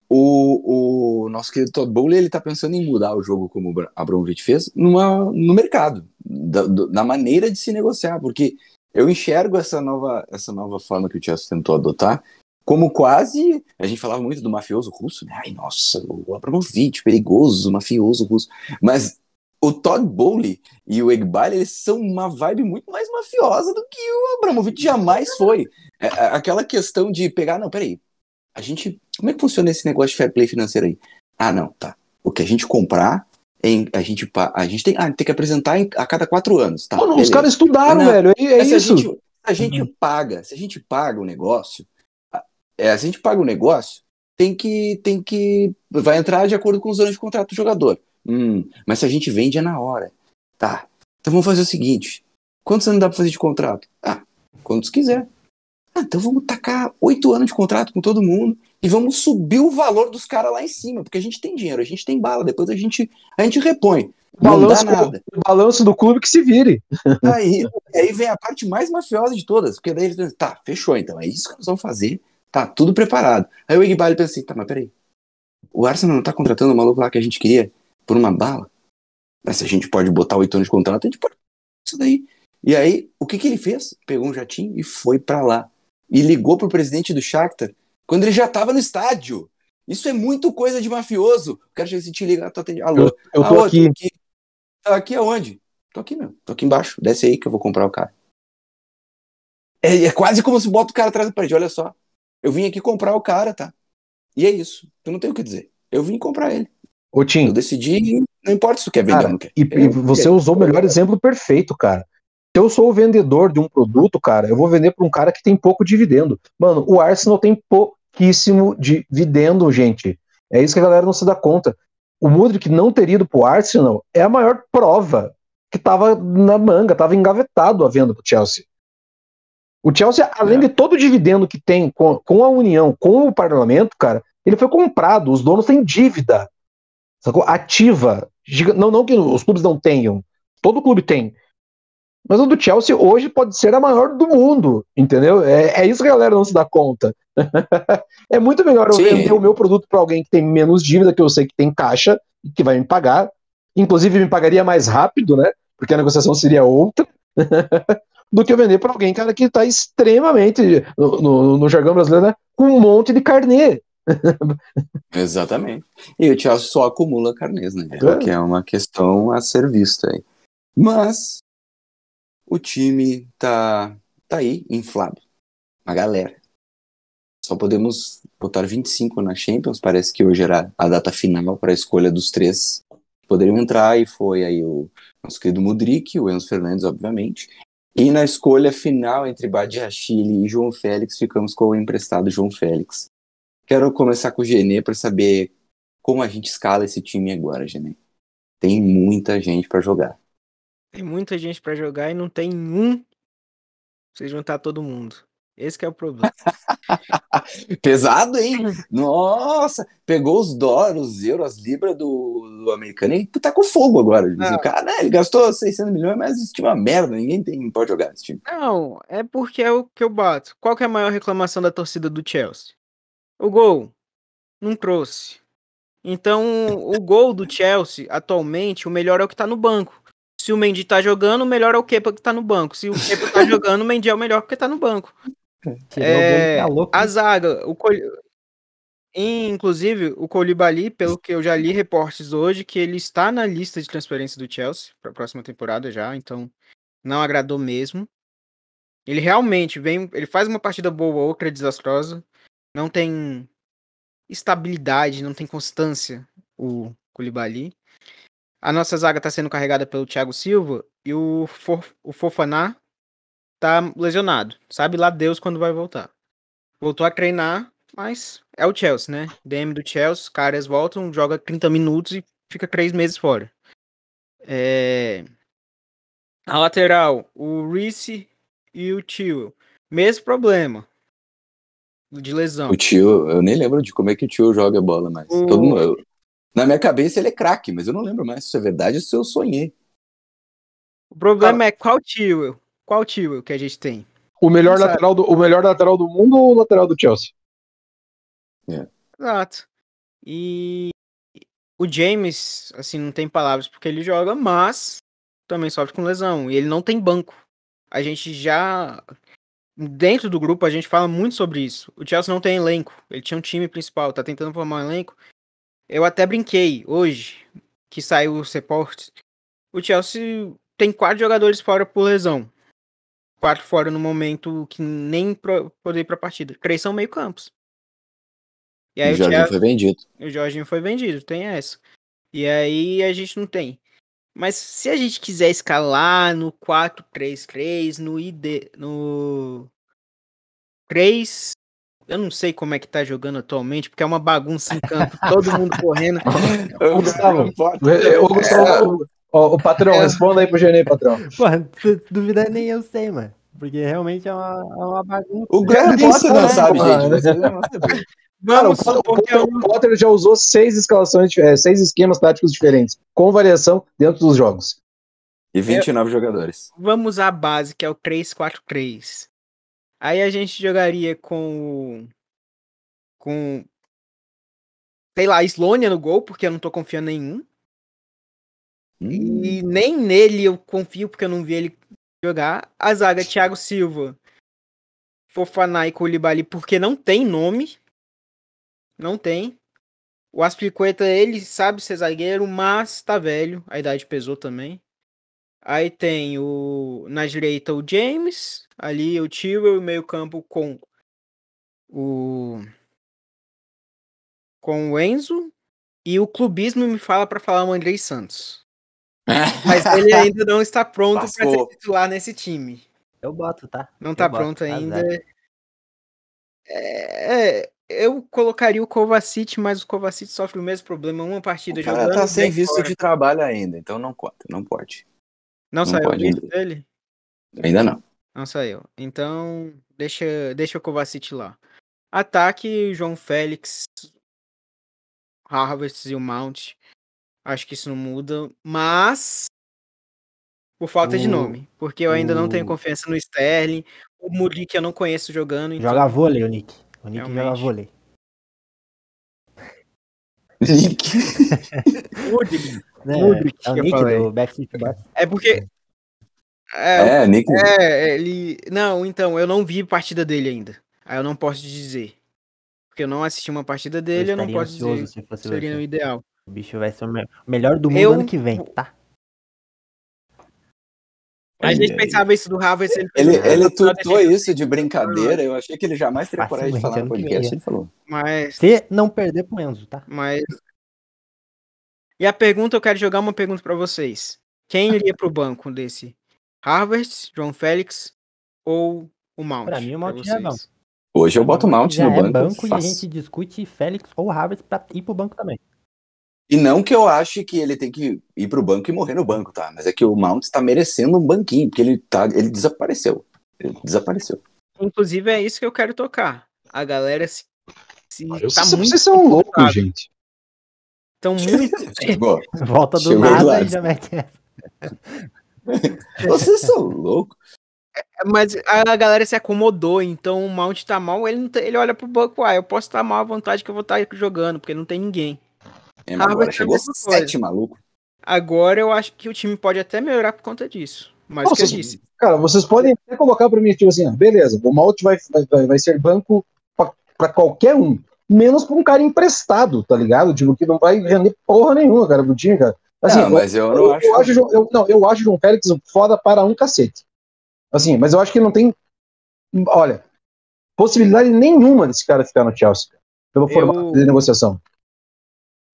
o, o nosso querido Todd Bowley, ele tá pensando em mudar o jogo como o Abramovich fez numa, no mercado, da, maneira de se negociar, porque eu enxergo essa nova, essa nova forma que o Chelsea tentou adotar como quase, a gente falava muito do mafioso russo, né? Ai, nossa, o Abramovich, perigoso, mafioso russo, mas o Todd Bowley e o Egbali, eles são uma vibe muito mais mafiosa do que o Abramovich jamais foi. É, é, aquela questão de pegar, não, peraí, a gente, como é que funciona esse negócio de fair play financeiro aí? Ah, não, tá. O que a gente comprar, em, a, gente, a gente tem, ah, tem que apresentar em, a cada quatro anos, tá? Mano, os caras estudaram, não, velho, é, é isso. A gente, a gente uhum. paga, se a gente paga o negócio, é, se a gente paga o negócio, tem que, tem que, vai entrar de acordo com os anos de contrato do jogador. Hum, mas se a gente vende é na hora. Tá. Então vamos fazer o seguinte: quantos anos dá pra fazer de contrato? Ah, quantos quiser. Ah, então vamos tacar oito anos de contrato com todo mundo e vamos subir o valor dos caras lá em cima, porque a gente tem dinheiro, a gente tem bala, depois a gente, a gente repõe. Não balanço, dá nada. O balanço do clube que se vire. Aí, aí vem a parte mais mafiosa de todas, porque daí eles pensam, tá, fechou então, é isso que nós vamos fazer, tá tudo preparado. Aí o Igbali pensa assim, tá, mas peraí, o Arsenal não tá contratando o maluco lá que a gente queria? por uma bala. Mas se a gente pode botar oito anos de contrato, a gente pode isso daí. E aí, o que, que ele fez? Pegou um jatinho e foi para lá. E ligou pro presidente do Shakhtar quando ele já estava no estádio. Isso é muito coisa de mafioso. O cara chega assim, te liga, tô atendendo. Alô, eu, eu tô aqui. Tô aqui. Tá aqui aonde? Tô aqui, meu. Tô aqui embaixo. Desce aí que eu vou comprar o cara. É, é quase como se bota o cara atrás do parede. Olha só. Eu vim aqui comprar o cara, tá? E é isso. Eu não tenho o que dizer. Eu vim comprar ele. Ô, Tim. Eu decidi, não importa se tu quer vender ou não quer. E, e você usou o melhor exemplo perfeito, cara. Se eu sou o vendedor de um produto, cara, eu vou vender para um cara que tem pouco dividendo. Mano, o Arsenal tem pouquíssimo dividendo, gente. É isso que a galera não se dá conta. O Mudrik não ter ido pro Arsenal é a maior prova que tava na manga, tava engavetado a venda pro Chelsea. O Chelsea, além é. de todo o dividendo que tem com, com a União, com o parlamento, cara, ele foi comprado, os donos têm dívida sacou? ativa. Não, não que os clubes não tenham, todo clube tem. Mas o do Chelsea hoje pode ser a maior do mundo, entendeu? É, é isso que a galera não se dá conta. (laughs) é muito melhor eu Sim. vender o meu produto para alguém que tem menos dívida, que eu sei que tem caixa e que vai me pagar. Inclusive, me pagaria mais rápido, né? Porque a negociação seria outra. (laughs) do que eu vender para alguém, cara, que está extremamente, no, no, no jargão brasileiro, né, com um monte de carnê. Exatamente. E o Chelsea só acumula carnês, né? É. Que é uma questão a ser vista aí. Mas o time tá, tá aí, inflado. A galera. Só podemos botar 25 na Champions. Parece que hoje era a data final para a escolha dos três que poderiam entrar. E foi aí o nosso querido Mudrik, o Enzo Fernandes, obviamente. E na escolha final entre Badiachile e João Félix, ficamos com o emprestado João Félix. Quero começar com o Genê para saber como a gente escala esse time agora, Gené. Tem muita gente pra jogar. Tem muita gente pra jogar e não tem um. pra Você juntar todo mundo. Esse que é o problema. (laughs) (laughs) Pesado, hein? Nossa, pegou os dólares, os euros, as libras do, do americano e tá com fogo agora. Ah. O cara, né, ele gastou 600 milhões, mas esse time é uma merda, ninguém tem, pode jogar esse time. Não, é porque é o que eu bato. Qual que é a maior reclamação da torcida do Chelsea? O gol. Não trouxe. Então, o gol do Chelsea, atualmente, o melhor é o que tá no banco. Se o Mendy tá jogando, o melhor é o Kepa que tá no banco. Se o Kepa tá (laughs) jogando, o Mendy é o melhor porque tá no banco. É, tá louco. a zaga, o Col... inclusive o Colibali, pelo que eu já li reportes hoje, que ele está na lista de transferência do Chelsea para a próxima temporada já, então não agradou mesmo. Ele realmente vem, ele faz uma partida boa, outra desastrosa, não tem estabilidade, não tem constância o Colibali. A nossa zaga está sendo carregada pelo Thiago Silva e o, For, o Fofaná tá lesionado. Sabe lá Deus quando vai voltar. Voltou a treinar, mas é o Chelsea, né? DM do Chelsea, os caras voltam, joga 30 minutos e fica três meses fora. É... A lateral, o Reese e o Tio. Mesmo problema. De lesão. O tio, eu nem lembro de como é que o tio joga bola mais. O- Todo mundo- eu- na minha cabeça ele é craque, mas eu não lembro mais se isso é verdade ou se eu sonhei. O problema é qual Tio? Qual Tio que a gente tem? O melhor, lateral do, o melhor lateral do mundo ou o lateral do Chelsea? Exato. E o James, assim, não tem palavras porque ele joga, mas também sofre com lesão. E ele não tem banco. A gente já. Dentro do grupo, a gente fala muito sobre isso. O Chelsea não tem elenco. Ele tinha um time principal, tá tentando formar um elenco. Eu até brinquei hoje, que saiu os reportes. O Chelsea tem quatro jogadores fora por lesão. Quatro fora no momento que nem pro, poder ir pra partida. Três são meio campos. E aí o o Jorginho foi vendido. o Jorginho foi vendido, tem essa. E aí a gente não tem. Mas se a gente quiser escalar no 4-3-3, no ID, no 3, eu não sei como é que tá jogando atualmente, porque é uma bagunça em campo, todo mundo correndo. (laughs) Ô, Gustavo, Ô, Gustavo, ó, o patrão, É. responda aí pro Genê, patrão. Porra, se duvidar nem eu sei, mano. Porque realmente é uma, é uma bagunça. O Graham Isso Potter não sabe, mano. gente. Não sabe. Cara, o Potter, é o Potter já usou seis escalações, é, seis esquemas táticos diferentes, com variação dentro dos jogos. E 29 jogadores. vamos usar a base, que é o 3-4-3. Aí a gente jogaria com. Com. Sei lá, Slônia no gol, porque eu não tô confiando em nenhum. Hum, E nem nele eu confio, porque eu não vi ele jogar. A zaga, Thiago Silva, Fofaná e Koulibaly, porque não tem nome. Não tem. O Aspilicueta, ele sabe ser zagueiro, mas tá velho. A idade pesou também. Aí tem o na direita o James, ali o Tio o meio campo com o com o Enzo e o clubismo me fala pra falar o Andrei Santos. (laughs) Mas ele ainda não está pronto para ser titular nesse time. Eu boto, tá? Não Eu tá boto, pronto azar. ainda. É, eu colocaria o Kovacic, mas o Kovacic sofre o mesmo problema. Uma partida O cara jogando. tá sem visto fora. de trabalho ainda, então não conta, não pode. Não, não saiu o visto ainda. dele? Ainda não. Não saiu. Então, deixa, deixa o Kovacic lá. Ataque, João Félix, Harvest e o Mount. Acho que isso não muda, mas por falta de nome, porque eu ainda não tenho confiança no Sterling. O Muric eu não conheço jogando, então Joga vôlei, o Nick. O Nick joga Realmente. vôlei. (laughs) Mudryk. Né? Mudryk é o eu Nick falei. do Backstreet Boys. É porque é, É, Nick. é, ele não, então eu não vi partida dele ainda. Aí eu não posso dizer. Porque eu não assisti uma partida dele, eu, não estaria posso dizer. se fosse Seria o ideal. O bicho vai ser o me- o melhor do mundo Eu- ano que vem, tá? A gente pensava isso do Havertz, ele Ele, ele tutou isso de brincadeira. Eu achei que ele jamais teria coragem de falar no podcast. Ele falou. Mas, Se não perder pro Enzo, tá? mas. E a pergunta, eu quero jogar uma pergunta pra vocês. Quem iria pro banco desse? Harvest, João Félix ou o Mount? Pra mim, o Mount já é vocês? Hoje eu boto o Mount Já no é banco. banco e a gente discute Félix ou Harvard pra ir pro banco também. E não que eu ache que ele tem que ir pro banco e morrer no banco, tá? Mas é que o Mount está merecendo um banquinho, porque ele, tá, ele desapareceu. Ele desapareceu. Inclusive, é isso que eu quero tocar. A galera se. se Eu tá sei- muito vocês são loucos, gente. Tão (laughs) muito. Chegou. (laughs) Volta do Chegou, nada e já mete. (laughs) Vocês são loucos. Mas a galera se acomodou, então o Mount tá mal, ele, não tá- ele olha pro banco, ah, eu posso estar mal à vontade que eu vou estar jogando, porque não tem ninguém. É, Ah, mas agora chegou coisa. sete malucos. Agora eu acho que o time pode até melhorar por conta disso. Mas o que eu disse. Cara, vocês podem até colocar pra mim, tipo assim, ah, beleza, o Malt vai, vai, vai ser banco pra, pra qualquer um, menos pra um cara emprestado, tá ligado? Tipo, que não vai render porra nenhuma, cara, pro time, cara. Assim, não, mas eu não eu, acho. eu acho, eu, não, eu acho o João Félix foda para um cacete. Assim, mas eu acho que não tem, olha, possibilidade nenhuma desse cara ficar no Chelsea, pelo Eu- formato de negociação.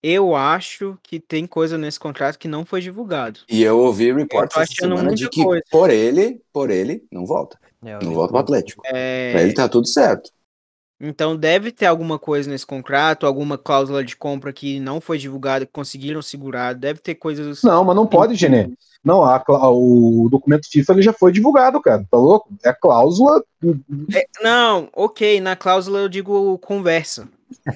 Eu acho que tem coisa nesse contrato que não foi divulgado. E eu ouvi reportes Eu tô essa semana de que coisa. por ele, por ele, não volta. É, Não volta pro Atlético. É, Pra ele tá tudo certo. Então deve ter alguma coisa nesse contrato, alguma cláusula de compra que não foi divulgada, que conseguiram segurar. Deve ter coisas. Não, mas não pode, Genê. Não, a o documento FIFA ele já foi divulgado, cara, tá louco? É a cláusula É, não, ok, na cláusula eu digo conversa.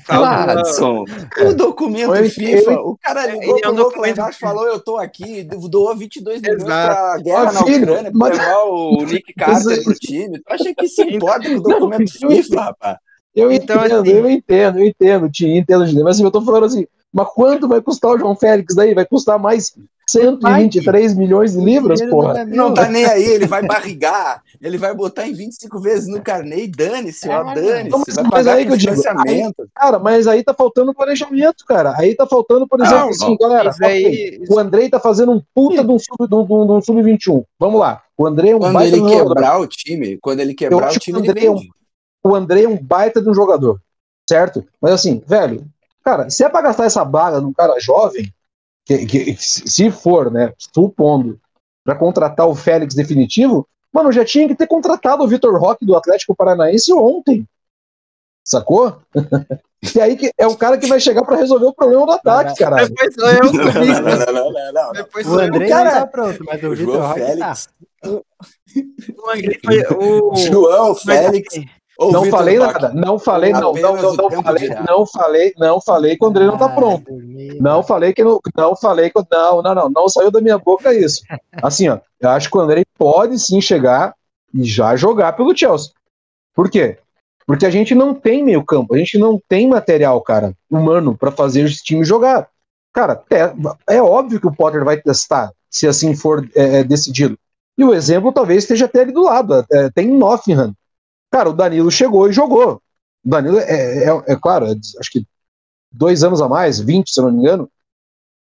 Cláusula- Cladson, o documento Eu- FIFA, eu- o cara ligou Ele é pro um documento embaixo e falou, eu tô aqui, doou 22 milhões Exato. pra guerra Ó, na Ucrânia, pra mas- levar o Nick (laughs) Carter pro time. Tu acha que se importa com o documento Não, FIFA, rapaz? Eu Então, entendo, assim- eu entendo, eu entendo, te entendo, mas assim, eu tô falando assim, mas quanto vai custar o João Félix daí? Vai custar mais 123 milhões de libras, porra? não é. Não tá nem aí, ele vai barrigar, ele vai botar em 25 vezes no carnê e dane-se, ó, dane-se, mas- aí que eu digo, financiamento. Cara, mas aí tá faltando planejamento, cara. Aí tá faltando, por exemplo, Não, assim, não. galera, Isso aí- ok, o Andrei tá fazendo um puta de um sub- de um- de um- de um sub-21. Vamos lá. O Andrei é um Quando baita ele de um jogador. quebrar o time, quando ele Eu quebrar acho o que time, o ele Andrei é um- o André é um baita de um jogador, certo? Mas assim, velho, cara, se é pra gastar essa bala num cara jovem, que, que- se for, né, supondo, pra contratar o Félix definitivo, mano, já tinha que ter contratado o Vitor Roque do Atlético Paranaense ontem. Sacou? (laughs) e aí que é o cara que vai chegar pra resolver o problema do ataque, caralho. Depois sou eu. (laughs) Não, não, não, não, não, não, não. Depois O sou eu. André cara- não tá pronto, mas o O Vitor tá. Félix. O André foi- o- (laughs) João Félix. Ou Não falei nada, não falei, não, não, não, não tempo falei, dirá. não falei, não falei que o André não tá pronto. Não falei que não, não falei que não, não, não, não saiu da minha boca isso. Assim, ó, eu acho que o André pode sim chegar e já jogar pelo Chelsea. Por quê? Porque a gente não tem meio-campo, a gente não tem material, cara, humano pra fazer esse time jogar. Cara, é, é óbvio que o Potter vai testar, se assim for é, é, decidido. E o exemplo talvez esteja até ali do lado, é, tem Nottingham. Cara, o Danilo chegou e jogou. O Danilo é, é, é claro, é, acho que dois anos a mais, 20, se não me engano.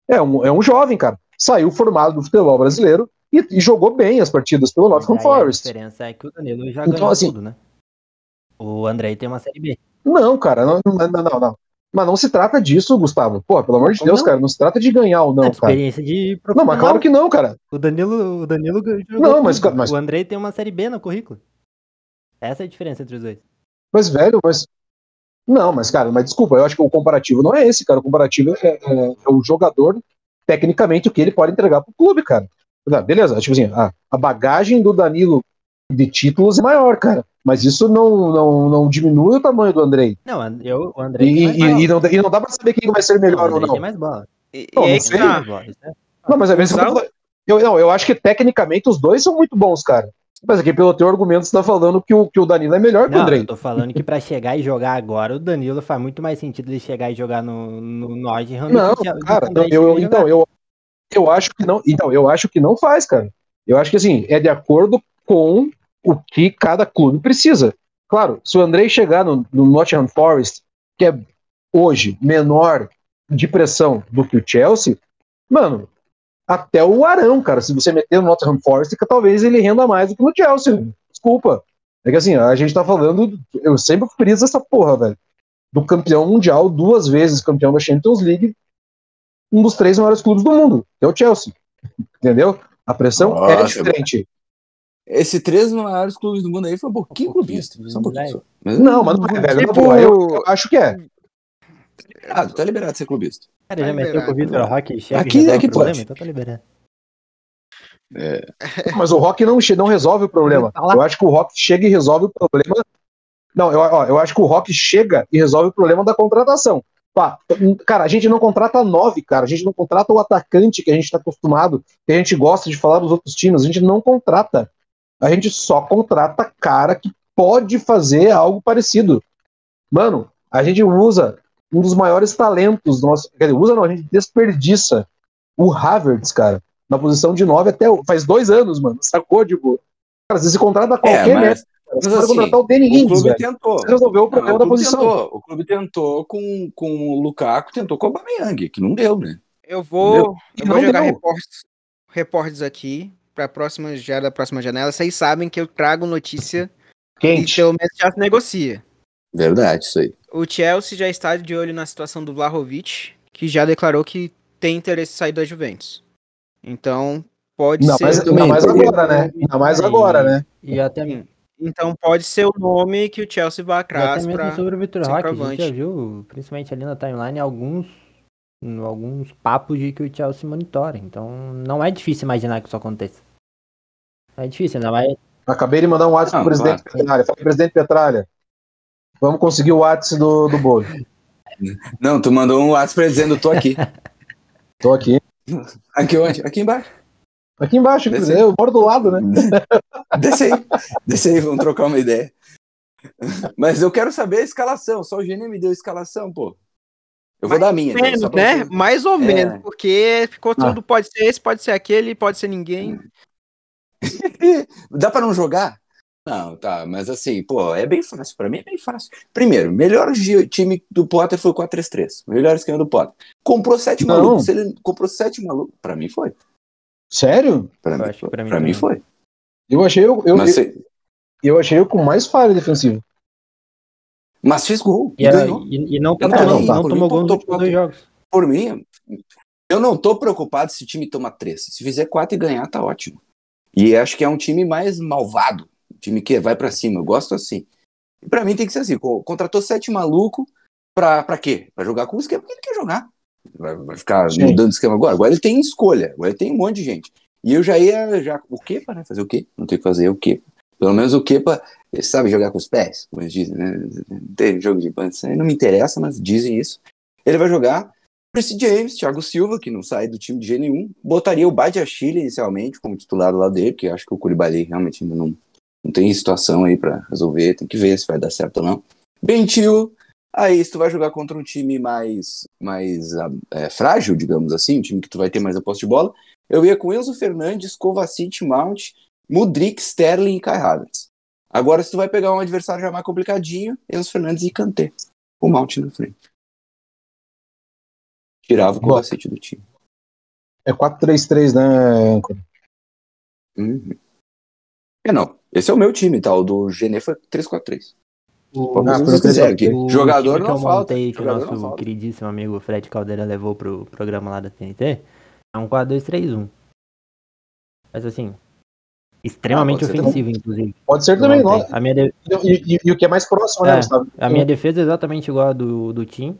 É um, é um jovem, cara. Saiu formado do futebol brasileiro e, e jogou bem as partidas pelo Nottingham aí A Forest. diferença é que o Danilo já Então, ganhou assim- tudo, né? O Andrei tem uma série B. Não, cara, não, não, não, não. Mas não se trata disso, Gustavo. Pô, pelo amor de Deus, não? cara, não se trata de ganhar ou É não, cara. experiência de Não, profissional. mas claro que não, cara. O Danilo, o Danilo jogou Não, mas- mas- O Andrei tem uma série B no currículo. Essa é a diferença entre os dois. Mas, velho, mas. Não, mas, cara, mas desculpa, eu acho que o comparativo não é esse, cara. O comparativo é, é- é o jogador, tecnicamente, o que ele pode entregar pro clube, cara. Ah, Beleza, tipo assim, a, a bagagem do Danilo de títulos é maior, cara. Mas isso não, não, não diminui o tamanho do Andrei. Não, eu, o Andrei E, mais e- e não, e não dá pra saber quem vai ser melhor ou não. tem mais bola. E, Não, não sei. Tem tá. mais bola, é- Não, mas é mesmo eu, não, eu acho que tecnicamente os dois são muito bons, cara. Mas aqui, pelo teu argumento, você tá falando que o, que o Danilo é melhor que o Não, Andrei. eu tô falando que pra chegar e jogar agora, o Danilo faz muito mais sentido ele chegar e jogar no, no Nottingham Não, que cara, o Andrei eu, chegar e então, eu, eu acho que não. Então, eu acho que não faz, cara. Eu acho que assim, é de acordo com o que cada clube precisa. Claro, se o Andrei chegar no, no Nottingham Forest, que é hoje menor de pressão do que o Chelsea, mano, até o Arão, cara, se você meter no Nottingham Forest, que talvez ele renda mais do que no Chelsea. Desculpa. É que assim, a gente tá falando, eu sempre friso essa porra, velho, do campeão mundial, duas vezes campeão da Champions League, um dos três maiores clubes do mundo, que é o Chelsea. Entendeu? A pressão é Nossa, diferente. Esses três maiores clubes do mundo aí foi um pouquinho clubista. Um pouquinho só. Mas- Não, mas não é, velho. Tipo- eu, eu acho que é. Ah, tá liberado de ser clubista. Cara, já Tá meteu com o liberado, Vitor né? Chega Aqui é problema, pode. então tá liberado. (laughs) Mas o Rock não, não resolve o problema. Tá. Eu acho que o Rock chega e resolve o problema. Não, eu, ó, eu acho que o Rock chega e resolve o problema da contratação. Pá, cara, a gente não contrata nove, cara. A gente não contrata o atacante que a gente tá acostumado, que a gente gosta de falar dos outros times. A gente não contrata. A gente só contrata cara que pode fazer algo parecido. Mano, a gente usa um dos maiores talentos do nosso. Quer dizer, usa não, a gente desperdiça o Havertz, cara na posição de 9 até o- faz dois anos, mano. Sacou, tipo? Cara, você se contrata qualquer É, mas, cara. mas assim, contratar o Danny o clube velho. tentou. Você resolveu o Não, problema o da posição. tentou. O clube tentou com, com o Lukaku, tentou com o Aubameyang, que não deu, né? Eu vou, eu vou não jogar deu. reportes, reportes aqui para próxima já da próxima janela. Vocês sabem que eu trago notícia e Quente. pelo menos já se negocia. Verdade, isso aí. O Chelsea já está de olho na situação do Vlahovic, que já declarou que tem interesse em sair da Juventus. Então, pode Não, ser. mas, ainda mais agora, né? Ainda mais agora, né? E até, Então pode ser o nome que o Chelsea vai até atrás mesmo para. sobre o Vitor Roque, a gente já viu, principalmente ali na timeline, alguns, alguns papos de que o Chelsea monitora. Então não é difícil imaginar que isso aconteça. Não é difícil, ainda mais. Acabei de mandar um WhatsApp Não, pro presidente Petralha. Falei, presidente Petralha, vamos conseguir o WhatsApp do, do bolo. Não, tu mandou um WhatsApp pra ele dizendo, tô aqui. (laughs) Tô aqui. Aqui onde? Aqui embaixo. Aqui embaixo, Desce. eu moro do lado, né? Desce aí. Desce aí, vamos trocar uma ideia. Mas eu quero saber a escalação. Só o Gênio me deu a escalação, pô. Eu vou dar a minha. então, Menos, pra né? você- Mais ou É. menos, porque ficou Ah. tudo, pode ser esse, pode ser aquele, pode ser ninguém. (laughs) Dá pra não jogar? Não, tá, mas assim, pô, é bem fácil. Pra mim é bem fácil. Primeiro, melhor time do Potter foi o 4-3-3. Melhor esquema do Potter. Comprou sete Não. malucos. Se ele comprou sete malucos, pra mim foi. Sério? Pra, Eu mim, foi. pra mim Pra mim foi. Eu achei eu, eu, Mas, eu, se- eu achei eu com mais falha defensiva. mas fez gol. E, E, a- ganhou. e- e não, Eu não, não, não tomou gol nos dois jogos. Por mim, eu não tô preocupado se o time toma três. Se fizer quatro e ganhar, tá ótimo. E acho que é um time mais malvado. Time que vai pra cima. Eu gosto assim. E pra mim tem que ser assim. co- Contratou sete maluco pra, pra quê? Pra jogar com o esquema que ele quer jogar. Vai, vai ficar Sim. mudando de esquema agora. Agora ele tem escolha. Agora ele tem um monte de gente. E eu já ia. Já, o Kepa, né? Fazer o quê? Não tem que fazer o quê? Pelo menos o Kepa, ele sabe jogar com os pés, como eles dizem, né? Tem jogo de aí não me interessa, mas dizem isso. Ele vai jogar Percy James, Thiago Silva, que não sai do time de jeito nenhum. Botaria o Badiachile inicialmente como titular do lado dele, porque acho que o Koulibaly realmente ainda não, não tem situação aí pra resolver. Tem que ver se vai dar certo ou não. Bentil. Aí, se tu vai jogar contra um time mais, mais ah, é, frágil, digamos assim, um time que tu vai ter mais a posse de bola, eu ia com Enzo Fernandes, Kovacic, Mount, Mudrik, Sterling e Kai Havertz. Agora, se tu vai pegar um adversário já mais complicadinho, Enzo Fernandes e Kanté. O Mount na frente. Tirava o. Kovacic do time. É 4-3-3, né, Âncora? Uhum. É, não. Esse é o meu time, tá? O do Genê foi 3-4-3. O, Ah, quiserem aqui. o Jogador time que não eu falta. montei, que o não nosso queridíssimo amigo Fred Caldeira levou pro programa lá da TNT, é um 4-2-3-1. Mas assim, extremamente Ah, ofensivo, inclusive. Pode ser também, não. A minha, de- E, e- e o que é mais próximo, né, É. Gustavo? a minha defesa é exatamente igual a do, do Tim.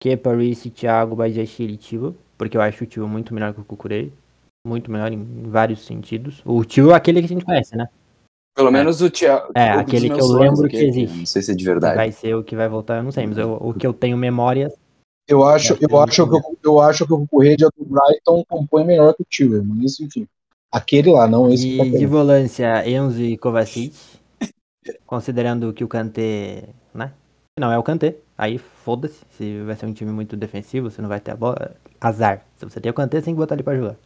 Kepa, Reece, Thiago, Bajashiri e Tivo. Porque eu acho o Tivo muito melhor que o Kukurei. Muito melhor em vários sentidos. O Tivo é aquele que a gente conhece, né? Pelo menos o Thiago. É, aquele que eu lembro aqui, que existe. Não sei se é de verdade. Vai ser o que vai voltar, eu não sei. Mas eu- o que eu tenho memória Eu acho, que eu é acho, que, o- eu acho que o Correia do Brighton compõe melhor que o Tiller, mas enfim. Aquele lá, não esse que E de volância, Enzo e Kovacic. Considerando que o Kanté, né? Não é o Kanté. Aí foda-se. Se vai ser um time muito defensivo, você não vai ter a bola. Azar. Se você tem o Kanté, você tem que botar ele pra jogar.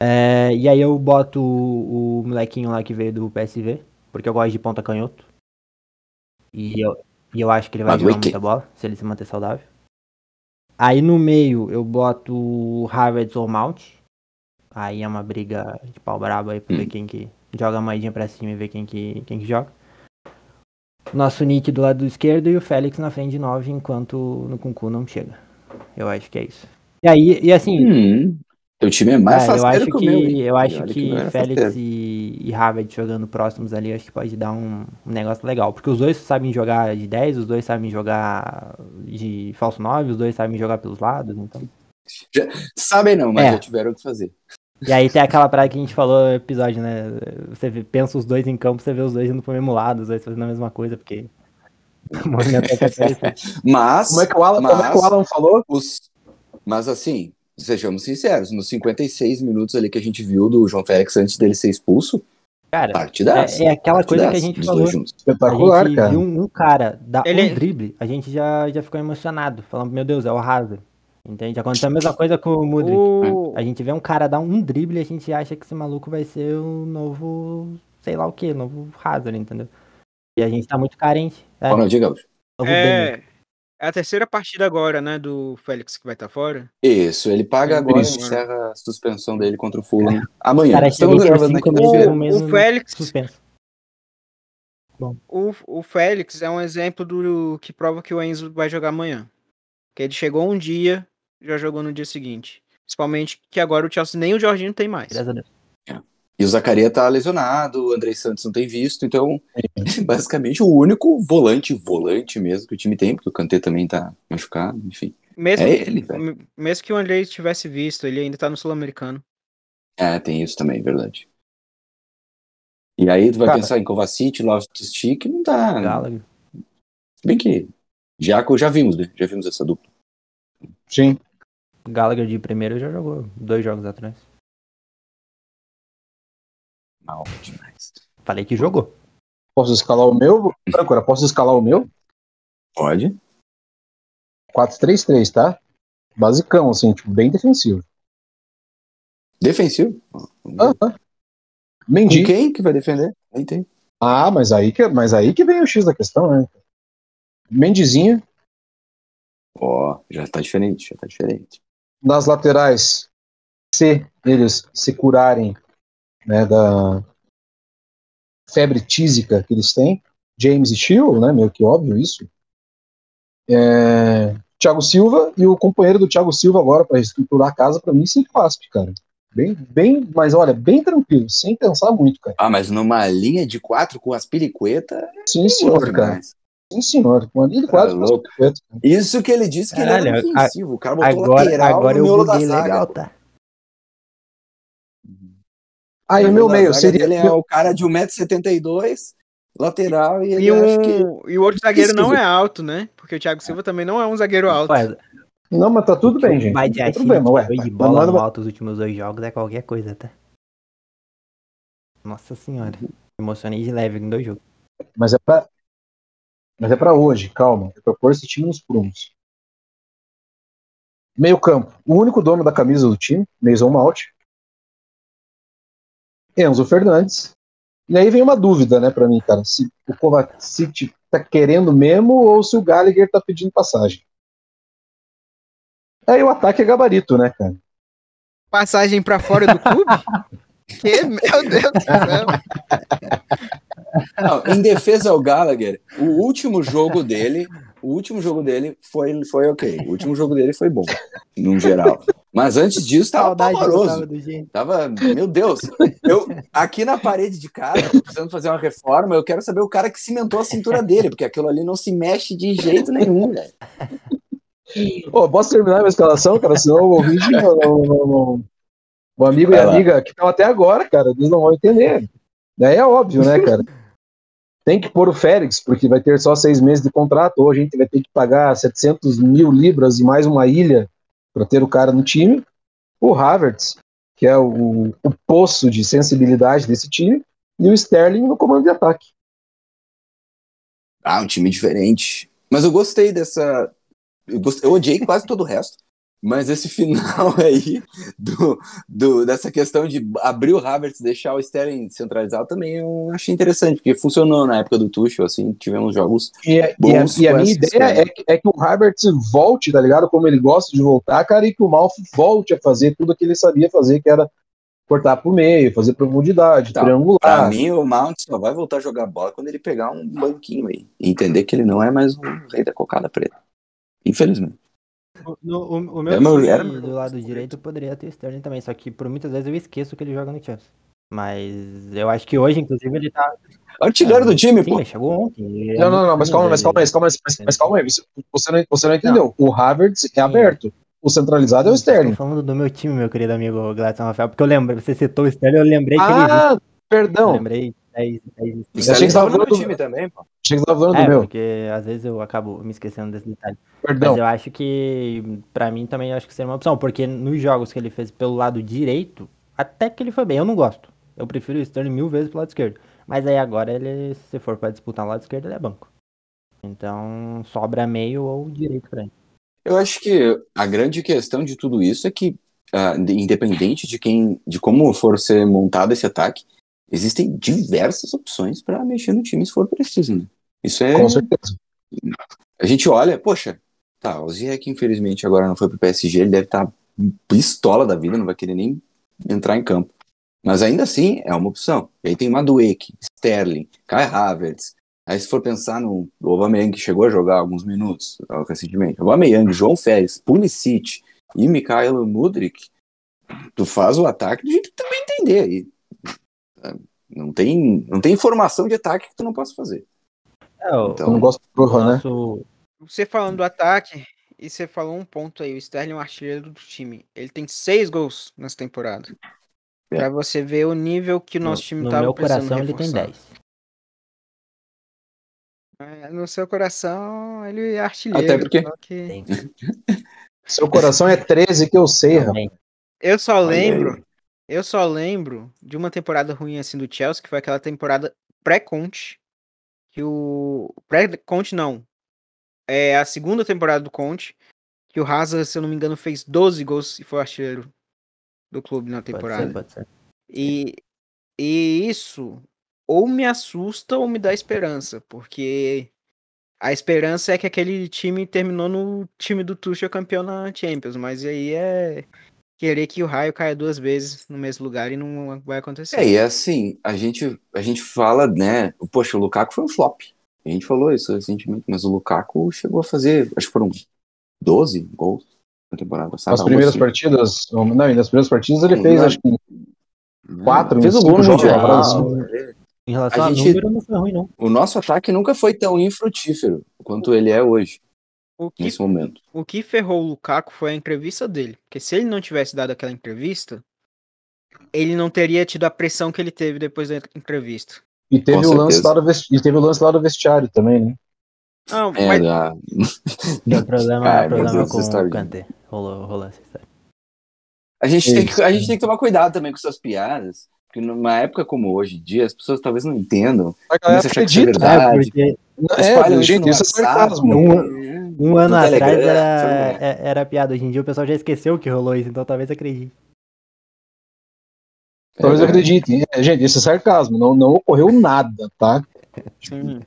É, e aí eu boto o, o molequinho lá que veio do PSV. Porque eu gosto de ponta canhoto. E eu, e eu acho que ele vai jogar Madueke. muita bola, se ele se manter saudável. Aí no meio eu boto o Havertz ou Mount. Aí é uma briga de pau brabo aí pra ver quem que joga a moedinha pra cima e ver quem que, quem que joga. Nosso Nick do lado esquerdo e o Félix na frente de 9 enquanto no Kunku não chega. Eu acho que é isso. E aí, e assim, Hum, Teu time é mais É, eu faceiro acho que o que, meu. hein? eu acho que era Félix faceiro. e, e Havertz jogando próximos ali, acho que pode dar um, um negócio legal. Porque os dois sabem jogar de 10, os dois sabem jogar de falso 9, os dois sabem jogar pelos lados, então. Sabem não, mas É. já tiveram o que fazer. E aí tem aquela praia que a gente falou no episódio, né? Você vê- pensa os dois em campo, você vê os dois indo pro mesmo lado, os dois fazendo a mesma coisa, porque. (laughs) é. (laughs) Mas, Como é que o Alan, como é que o mas- Alan falou? os, mas assim, sejamos sinceros, nos 56 minutos ali que a gente viu do João Félix antes dele ser expulso, Cara, partidaço. é, é aquela coisa que a gente falou. juntos. A Espetacular, gente cara. viu um, um cara dar Ele- um drible, a gente já, já ficou emocionado, falando, meu Deus, é o Hazard. Entende? Aconteceu a mesma coisa com o Mudrik. O... A gente vê um cara dar um drible e a gente acha que esse maluco vai ser o novo, sei lá o que, novo Hazard, entendeu? E a gente tá muito carente. É, Fala, diga, Gaúcho. novo. É, é a terceira partida agora, né, do Félix que vai estar fora. Isso, ele paga É, agora e isso. encerra a suspensão dele contra o Fulham amanhã. Cara, Estamos gravando na quinta-feira. O no- Félix- Suspenso. O, o Félix é um exemplo do que prova que o Enzo vai jogar amanhã. Que ele chegou um dia, já jogou no dia seguinte. Principalmente que agora o Chelsea nem o Jorginho tem mais. Graças a Deus. E o Zacaria tá lesionado, o Andrei Santos não tem visto, então (laughs) basicamente o único volante, volante mesmo que o time tem, porque o Kanté também tá machucado, enfim. Mesmo, É ele, velho. mesmo que o Andrei tivesse visto, ele ainda tá no Sul-Americano. É, tem isso também, verdade. E aí tu vai Cara. pensar em Kovacic, Loftus-Cheek, não dá. Gallagher. Se bem que Jaco já vimos, né? Já vimos essa dupla. Sim. Gallagher de primeiro já jogou dois jogos atrás. Mal demais. Falei que jogou. Posso escalar o meu? Agora, posso escalar o meu? Pode. 4-3-3, tá? Basicão, assim, tipo, bem defensivo. Defensivo? Ah, ah. Com Mendy. quem que vai defender? Nem tem. Ah, mas aí, que, mas aí que vem o X da questão, né? Mendizinho. Ó, já tá diferente, já tá diferente. Nas laterais, se eles se curarem né, da febre tísica que eles têm, James e Chill, né? Meio que óbvio isso. É, Thiago Silva e o companheiro do Thiago Silva agora para reestruturar a casa, para mim, sem claspe, cara. Bem, bem, mas olha, bem tranquilo, sem pensar muito, cara. Ah, mas numa linha de quatro com as piricuetas, Sim, senhor, cara. Sim, senhor. Uma linha de quatro. Tá louco. Isso que ele disse que ele Caralho, era ofensivo. O cara botou Agora, lateral agora no eu miolo da buguei zaga. legal, tá? Aí o meu meio seria. dele é o cara de 1,72m, lateral, e ele E, acha que. o, e o outro zagueiro não é alto, né? Porque o Thiago Silva também não é um zagueiro alto. Ué, Não, mas tá tudo bem, gente. Não tem Badiachile problema, ué. de Mas bola é- alto os últimos dois jogos é qualquer coisa, tá? Nossa senhora. Emocionei de leve em dois jogos. Mas é pra. Mas é pra hoje, calma. É pra pôr esse time nos prumos. Meio campo. O único dono da camisa do time, Mason Mount. Enzo Fernandes. E aí vem uma dúvida, né, pra mim, cara. Se o Kovacic tá querendo mesmo ou se o Gallagher tá pedindo passagem. Aí o ataque é gabarito, né, cara? Passagem pra fora do clube? (laughs) que, meu Deus do céu. Não, em defesa ao Gallagher, o último jogo dele, o último jogo dele foi, foi ok. O último jogo dele foi bom, no geral. Mas antes disso, tava pavoroso. do gente. Tava, meu Deus, eu aqui na parede de casa, precisando fazer uma reforma, eu quero saber o cara que cimentou a cintura dele, porque aquilo ali não se mexe de jeito nenhum, velho. Ô, posso terminar a minha escalação, cara? Senão o ouvinte não, não, não, não- O amigo Vai e lá. amiga que estão até agora, cara, eles não vão entender. Daí é óbvio, né, cara? Tem que pôr o Félix, porque vai ter só seis meses de contrato, ou a gente vai ter que pagar 700 mil libras e mais uma ilha para ter o cara no time. O Havertz, que é o, o poço de sensibilidade desse time, e o Sterling no comando de ataque. Ah, um time diferente. Mas eu gostei dessa. Eu, gostei, eu odiei quase todo o resto. Mas esse final (laughs) aí do, do- dessa questão de abrir o Havertz e deixar o Sterling centralizado também eu achei interessante, porque funcionou na época do Tuchel, assim, tivemos jogos E, é- e a, Bons e a com minha essa ideia é que, é que o Havertz volte, tá ligado? Como ele gosta de voltar, cara, e que o Malfi volte a fazer tudo o que ele sabia fazer, que era cortar pro meio, fazer profundidade, Tá. triangular. Pra mim, o Mount só vai voltar a jogar bola quando ele pegar um banquinho aí. E entender que ele não é mais o rei da cocada preta. Infelizmente. No, o, o meu Era meu- time era do lado direito poderia ter Sterling também, só que por muitas vezes eu esqueço que ele joga no Chelsea. Mas eu acho que hoje, inclusive, ele tá. Artilheiro do time, Sim, pô. chegou ontem. é Não, não, não, mas calma, mas calma aí, calma aí, mas, mas calma aí, você, não, você não entendeu. O Havertz é aberto. O centralizado é o Sterling. Tô falando do meu time, meu querido amigo Gladson Rafael, porque eu lembro, você citou o Sterling, eu lembrei que ele. Ah, Eu perdão. lembrei 10, 10 O achei que Sterling você tava tava no falando- time também, pô. Achei que você tava falando É, do meu. porque às vezes eu acabo me esquecendo desse detalhe. Perdão. Mas eu acho que, pra mim também, eu acho que seria uma opção, porque nos jogos que ele fez pelo lado direito, até que ele foi bem. Eu não gosto. Eu prefiro o Sterling mil vezes pro lado esquerdo. Mas aí agora ele, se for pra disputar o lado esquerdo, ele é banco. Então sobra meio ou direito pra ele. Eu acho que a grande questão de tudo isso é que, de- independente de quem, de como for ser montado esse ataque, existem diversas opções para mexer no time se for preciso, né? Isso é. Com certeza. A gente olha, poxa, tá, o Ziyech infelizmente agora não foi pro PSG, ele deve estar pistola da vida, não vai querer nem entrar em campo. Mas ainda assim é uma opção. E aí tem Madueke, Sterling, Kai Havertz. Aí se for pensar no Aubameyang que chegou a jogar alguns minutos recentemente, Aubameyang, João Félix, Pulisic e Mikhailo Mudrik, tu faz o ataque do jeito que tu entender. E, não tem, não tem informação de ataque que tu não possa fazer. É, o, Então, Eu não gosto de porra, né? Você falando do ataque, e você falou um ponto aí, o Sterling é um artilheiro do time. Ele tem seis gols nessa temporada. É. Pra você ver o nível que o nosso time no tava meu coração ele tem reforçar. 10. É, no seu coração, ele é artilheiro. Até porque- que-. (laughs) Seu coração é 13 que eu sei, rapaz. Eu só lembro, eu só lembro de uma temporada ruim assim do Chelsea, que foi aquela temporada pré-Conte, que o pré-Conte não, é a segunda temporada do Conte, que o Hazard, se eu não me engano, fez 12 gols e foi artilheiro do clube na Pode temporada. ser, pode ser. E, e isso ou me assusta ou me dá esperança, porque a esperança é que aquele time terminou no time do Tuchel campeão na Champions, mas aí é querer que o raio caia duas vezes no mesmo lugar e não vai acontecer. É, e é assim, a gente, a gente fala, né? Poxa, o Lukaku foi um flop. A gente falou isso recentemente, mas o Lukaku chegou a fazer, acho que foram 12 gols na temporada passada. Nas algo primeiras assim. partidas, não, e nas primeiras partidas ele fez, não. acho que quatro, Fez o gol no Mundial. assim. Em relação A a, gente- número, não foi ruim, não. O nosso ataque nunca foi tão infrutífero quanto ele é hoje, O que, nesse momento. o que ferrou o Lukaku foi a entrevista dele, porque se ele não tivesse dado aquela entrevista, ele não teria tido a pressão que ele teve depois da entrevista. E teve, Com o lance lá do vesti- e teve o lance lá do vestiário também, né? Não, É, mas da- (laughs) Deu problema, Ai, problema com o Kanté. Rolou, rolou essa história. A gente, tem que, a gente tem que tomar cuidado também com essas piadas, porque numa época como hoje em dia, as pessoas talvez não entendam. A Começa a achar que isso é acredita. verdade. É, porque espalham É, gente, isso é sarcasmo. Um- um ano no atrás Telegram, era, é- era piada. Hoje em dia o pessoal já esqueceu que rolou isso, então talvez acredite. Talvez É, acreditem. É, gente, isso é sarcasmo. Não, não ocorreu nada, tá? Sim.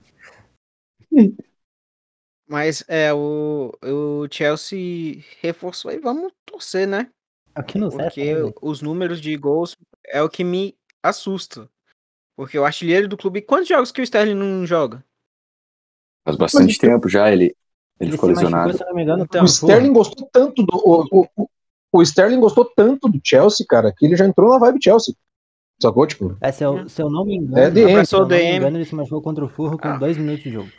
Mas é, o, o Chelsea reforçou e vamos torcer, né? É serve. Porque né, os números de gols é o que me assusta. Porque o artilheiro do clube. Quantos jogos que o Sterling não joga? Faz bastante tempo já, ele, ele, Ele ficou se machucou, lesionado. se eu não me engano, Então, O. Sterling gostou tanto do. O, o, o- Sterling gostou tanto do Chelsea, cara, que ele já entrou na vibe Chelsea. Sacou? Tipo, É, se, eu, se eu não me engano, É DM. se eu não me engano, ele se machucou contra o Fulham com Ah. dois minutos de jogo.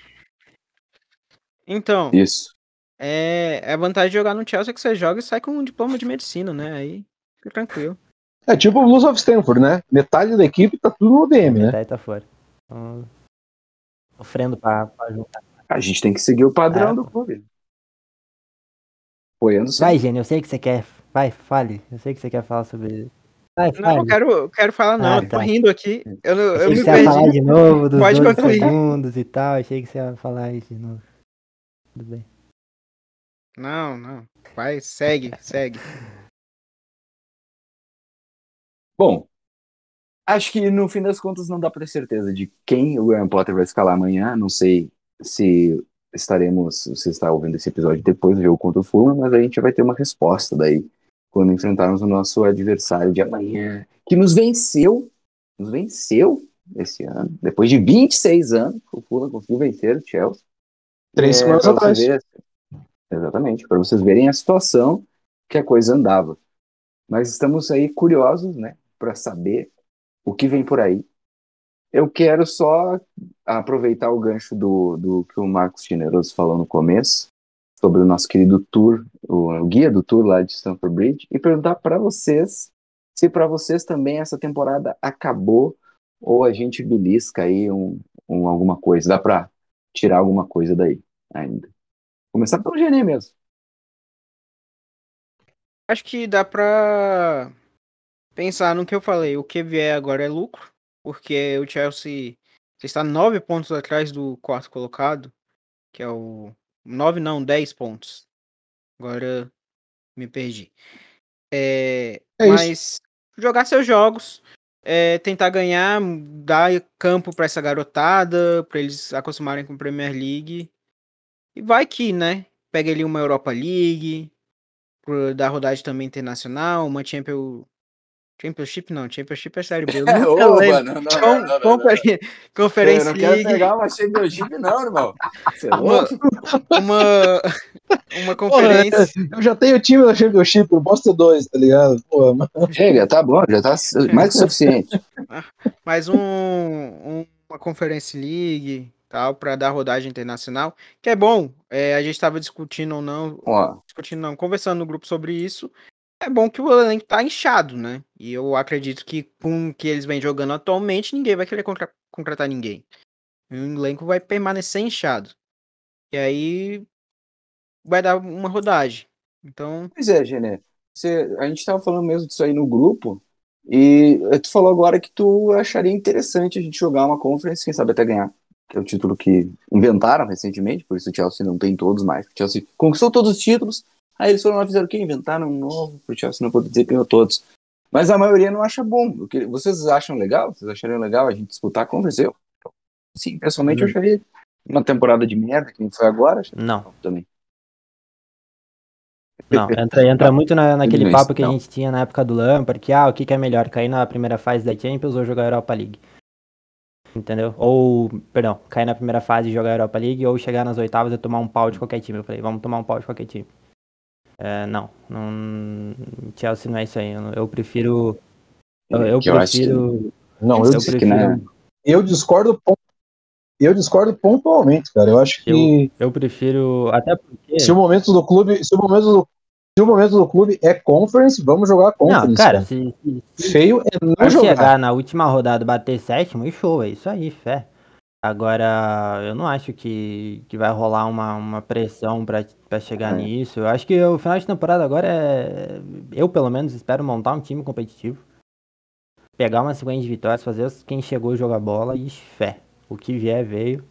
Então, Isso. É, é a vantagem de jogar no Chelsea que você joga e sai com um diploma de medicina, né? Aí fica tranquilo. é tipo o Blues of Stanford, né? Metade da equipe tá tudo no DM, né? Metade tá fora. Então, sofrendo pra, pra juntar. A gente tem que seguir o padrão É. do clube. Apoiando. Vai, Gênio, eu sei que você quer. Vai, fale. Eu sei que você quer falar sobre. Vai, Não, fale. eu quero, quero falar, não. Ah, eu tô tá. rindo aqui. Eu, não- eu Achei me que você ia falar perdi. de novo dos Pode 12 concluir. segundos e tal. Achei que você ia falar isso de novo. Tudo bem. Não, não. Vai, segue, segue. Bom, acho que no fim das contas não dá pra ter certeza de quem o Graham Potter vai escalar amanhã. Não sei se estaremos, se você está ouvindo esse episódio depois do jogo contra o Fulham, mas a gente vai ter uma resposta daí quando enfrentarmos o nosso adversário de amanhã, que nos venceu, nos venceu esse ano, depois de 26 anos, o Fulham conseguiu vencer o Chelsea. Três É, semanas atrás. ver, Exatamente, para vocês verem a situação que a coisa andava. Mas estamos aí curiosos, né, para saber o que vem por aí. Eu quero só aproveitar o gancho do, do que o Marcos Generoso falou no começo, sobre o nosso querido tour, o, guia do tour lá de Stamford Bridge, e perguntar para vocês se para vocês também essa temporada acabou ou a gente belisca aí um, um alguma coisa. Dá para tirar alguma coisa daí ainda. Começar pelo Genê mesmo. Acho que dá pra pensar no que eu falei. O que vier agora é lucro, porque o Chelsea está nove pontos atrás do quarto colocado, que é o. Nove não, dez pontos. Agora me perdi. É, É mas jogar seus jogos, é, tentar ganhar, dar campo para essa garotada, para eles acostumarem com a Premier League. E vai que, né? Pega ali uma Europa League, pro, da rodagem também internacional, uma Champion, Championship não, Championship é Série B. Eu (laughs) nunca Ô, lembro. mano, não, não, não, Eu Conferência não quero League, pegar uma Championship, não, irmão. Você é uma, louco? uma, uma conferência. Eu já tenho time da Championship, eu posso ter dois, tá ligado? Pô, mas- Chega, tá bom, já tá mais que suficiente. mais um, um- uma Conference League, tal, para dar rodagem internacional, que é bom. É, a gente estava discutindo ou não, discutindo não, conversando no grupo sobre isso. É bom que o elenco tá inchado, né? E eu acredito que com o que eles vêm jogando atualmente, ninguém vai querer contra- contratar ninguém. O elenco vai permanecer inchado. E aí vai dar uma rodagem. Então, Pois é, Gené. Você, a gente tava falando mesmo disso aí no grupo, e tu falou agora que tu acharia interessante a gente jogar uma conference, quem sabe até ganhar, que é o título que inventaram recentemente, por isso o Chelsea não tem todos mais. O Chelsea conquistou todos os títulos, aí eles foram lá e fizeram o quê? Inventaram um novo, pro Chelsea não poder desempenhou todos. Mas a maioria não acha bom. O que- Vocês acham legal? Vocês achariam legal a gente disputar a conference? Eu, sim, pessoalmente eu Hum. acharia uma temporada de merda, que nem foi agora, Não, também. não. Entra, entra muito na, naquele Não, papo que a não. gente tinha na época do Lampard, que ah, o que, que é melhor, cair na primeira fase da Champions ou jogar a Europa League? Entendeu? Ou, perdão, cair na primeira fase e jogar a Europa League ou chegar nas oitavas e tomar um pau de qualquer time. Eu falei, vamos tomar um pau de qualquer time. É, não, não. Chelsea não é isso aí. Eu, eu prefiro. Eu, eu Que eu acho que- prefiro. Não, eu, eu Disse que, prefiro. né, eu discordo eu discordo pontualmente, cara. Eu acho que Eu prefiro. Até porque. se o momento do clube, se o momento do, se o momento do clube é conference, vamos jogar conference. Não, cara, cara. se, se, Feio é não Vai jogar. chegar na última rodada bater sétimo e show, é isso aí, fé. Agora, eu não acho que, que vai rolar uma, uma pressão pra, pra chegar É. nisso. Eu acho que o final de temporada agora é. Eu, pelo menos, espero montar um time competitivo. Pegar uma sequência de vitórias, fazer os- quem chegou jogar bola e fé. O que vier, veio.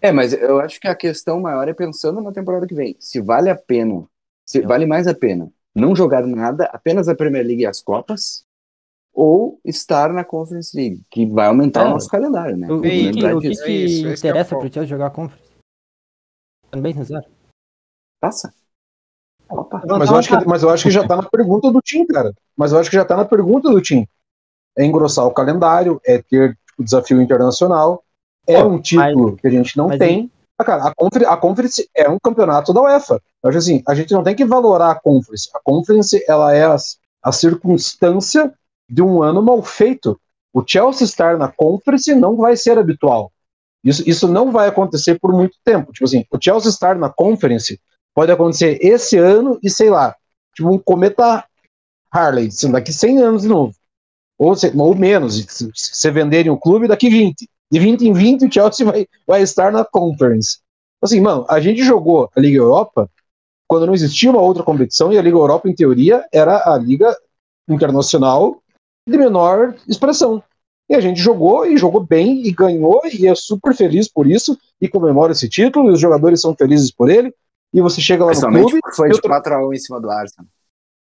É, mas eu acho que a questão maior é pensando na temporada que vem. Se vale a pena, se vale mais a pena não jogar nada, apenas a Premier League e as Copas, ou estar na Conference League, que vai aumentar É. o nosso calendário, né? O, o que, o que, É isso, esse que é o interessa ponto. pro Chelsea jogar conference? Sendo bem sincero. Passa. Opa. Mas eu, acho que, mas eu acho que já tá na pergunta do Tim, cara. Mas eu acho que já tá na pergunta do Tim. É engrossar o calendário, é ter tipo, desafio internacional, é Pô, um título que a gente não mas tem. Ah, cara, a, confer a Conference é um campeonato da UEFA. Eu acho assim, a gente não tem que valorar a Conference. A Conference, ela é a, a circunstância de um ano mal feito. O Chelsea estar na Conference não vai ser habitual. Isso, isso não vai acontecer por muito tempo. Tipo assim, o Chelsea estar na Conference pode acontecer esse ano e sei lá, tipo um cometa Harley, assim, daqui 100 anos de novo. Ou, ou menos, se se venderem o clube, daqui 20. De 20 em 20, o Chelsea vai, vai estar na Conference. Assim, mano, a gente jogou a Liga Europa quando não existia uma outra competição e a Liga Europa, em teoria, era a Liga Internacional de menor expressão. E a gente jogou e jogou bem e ganhou e é super feliz por isso e comemora esse título e os jogadores são felizes por ele. E você chega lá no clube foi de o tro- 4x1 em cima do Arsenal.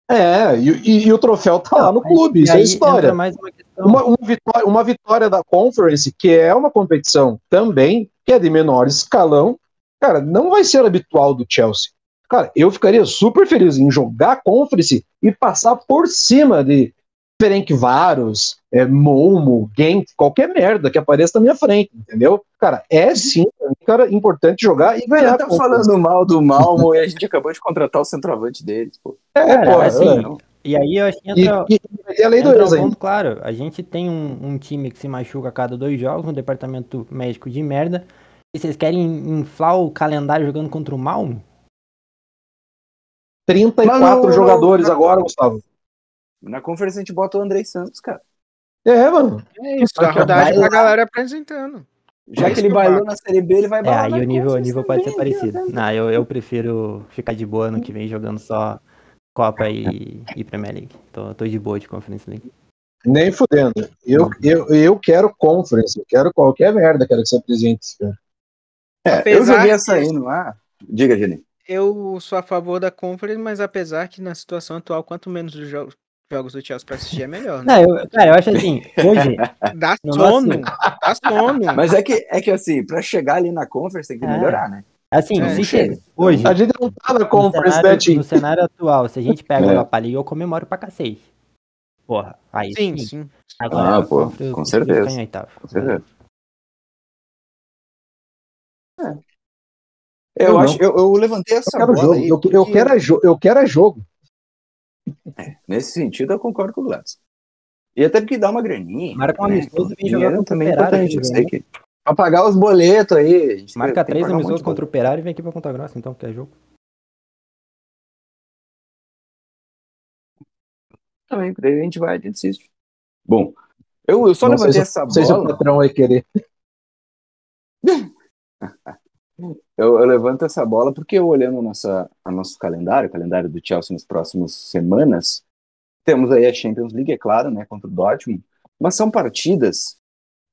É, e, e- o troféu tá lá no clube, isso é história. mais uma questão. Uma, uma vitória, uma vitória da Conference, que é uma competição também, que é de menor escalão, cara, não vai ser habitual do Chelsea. Cara, eu ficaria super feliz em jogar a Conference e passar por cima de, Ferencváros, é, Momo, Gent, qualquer merda que apareça na minha frente, entendeu? Cara, é sim, cara, importante jogar e ganhar. tá falando mal do Malmo e a gente acabou de contratar o centroavante deles, pô. É, Cara, pô, assim, é. E aí eu acho que E, entra, e, e a lei do entra ex um ainda. ponto claro. A gente tem um, um time que se machuca a cada dois jogos, um departamento médico de merda. E vocês querem inflar o calendário jogando contra o Malmo? 34 Mas não- jogadores não- agora, Gustavo. Na conferência a gente bota o Andrei Santos, cara. É, mano. É isso, Só a que rodagem pra galera apresentando. Já É que ele bailou na Série B, ele vai É, bailar aí na o nível, o Conference nível pode ser parecido. Não, eu, eu prefiro ficar de boa ano que vem jogando só Copa e, e Premier League. Tô, tô de boa de Conference League. Nem fudendo. Eu, eu, eu quero conference, eu quero qualquer merda, quero que você apresente, cara. É, eu joguei essa aí no ar. Diga, Geni. Eu sou a favor da Conference, mas apesar que na situação atual, quanto menos os jogos, jogos do Chelsea pra assistir é melhor, né? Não, eu, cara, eu acho assim, hoje, (laughs) Dá No sono, dá sono. Mas é que, é que assim, pra chegar ali na Conference tem que É. melhorar, né? assim, É, se chega. che- hoje, A gente não tá na conference, né, no cenário atual, se a gente pega É. Europa League, eu comemoro pra cacete. Porra, aí Sim, sim. sim. Agora, Ah, pô, eu com certeza. Com certeza. Eu Eu, não. acho, eu, eu levantei essa Eu quero bola jogo. aí Eu, eu, porque, quero é eu quero é jogo. Nesse sentido, eu concordo com o Gladys. E até porque dá uma graninha. Marca um né? amistoso e vem jogar contra o também é Operário importante. aqui, né? que... Pra pagar os boletos aí. a gente Marca três um amistosos de contra o Operário e vem aqui pra Ponta Grossa, então, que é jogo. Também, porque daí a gente vai e assiste. Bom, eu, eu só Não levantei se- essa Não sei se o bola. patrão vai querer. (laughs) Eu, eu levanto essa bola porque eu olhando nossa, a nosso calendário, o calendário do Chelsea nas próximas semanas, temos aí a Champions League, é claro, né, contra o Dortmund, mas são partidas,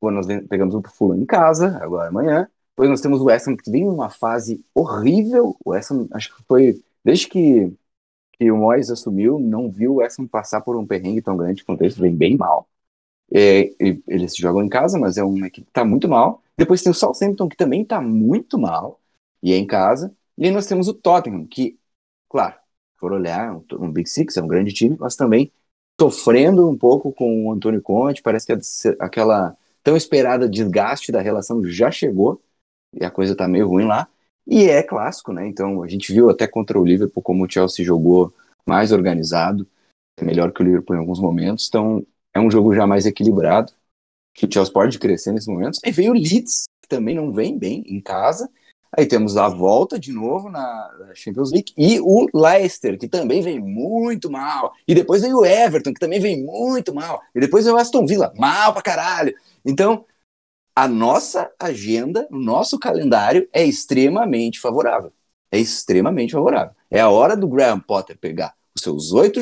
pô, nós pegamos o Fulham em casa, agora amanhã, depois nós temos o West Ham que vem numa fase horrível, o West Ham, acho que foi, desde que, que o Moyes assumiu, não viu o West Ham passar por um perrengue tão grande quanto esse, vem bem mal. É, eles jogam em casa, mas é uma equipe que tá muito mal. Depois tem o Southampton, que também tá muito mal, e é em casa. E aí nós temos o Tottenham, que, claro, for olhar, um, um Big Six, é um grande time, mas também sofrendo um pouco com o Antônio Conte, parece que aquela tão esperada desgaste da relação já chegou, e a coisa tá meio ruim lá. E é clássico, né? Então a gente viu até contra o Liverpool como o Chelsea jogou mais organizado, é melhor que o Liverpool em alguns momentos, então é um jogo já mais equilibrado, que o Chelsea pode crescer nesses momentos. Aí vem o Leeds, que também não vem bem em casa. Aí temos a volta de novo na Champions League e o Leicester, que também vem muito mal. E depois vem o Everton, que também vem muito mal. E depois vem o Aston Villa, mal pra caralho. Então, a nossa agenda, o nosso calendário é extremamente favorável. É extremamente favorável. É a hora do Graham Potter pegar os seus oito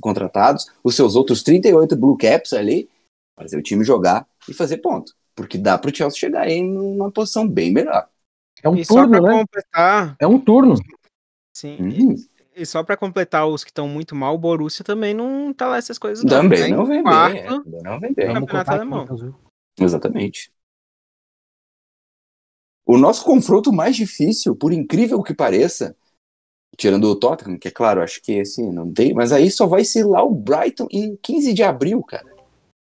contratados, os seus outros 38 blue caps ali, fazer o time jogar e fazer ponto. Porque dá pro Chelsea chegar aí numa posição bem melhor. É um E só pra turno, né? completar, É um turno. sim, Hum, e só pra completar os que estão muito mal, o Borussia também não tá lá essas coisas não. também Tá em não vem quarto, bem. é, também não vem bem. Campeonato alemão. então, Exatamente. O nosso confronto mais difícil, por incrível que pareça, tirando o Tottenham, que é claro, acho que esse não tem, mas aí só vai ser lá o Brighton em 15 de abril, cara.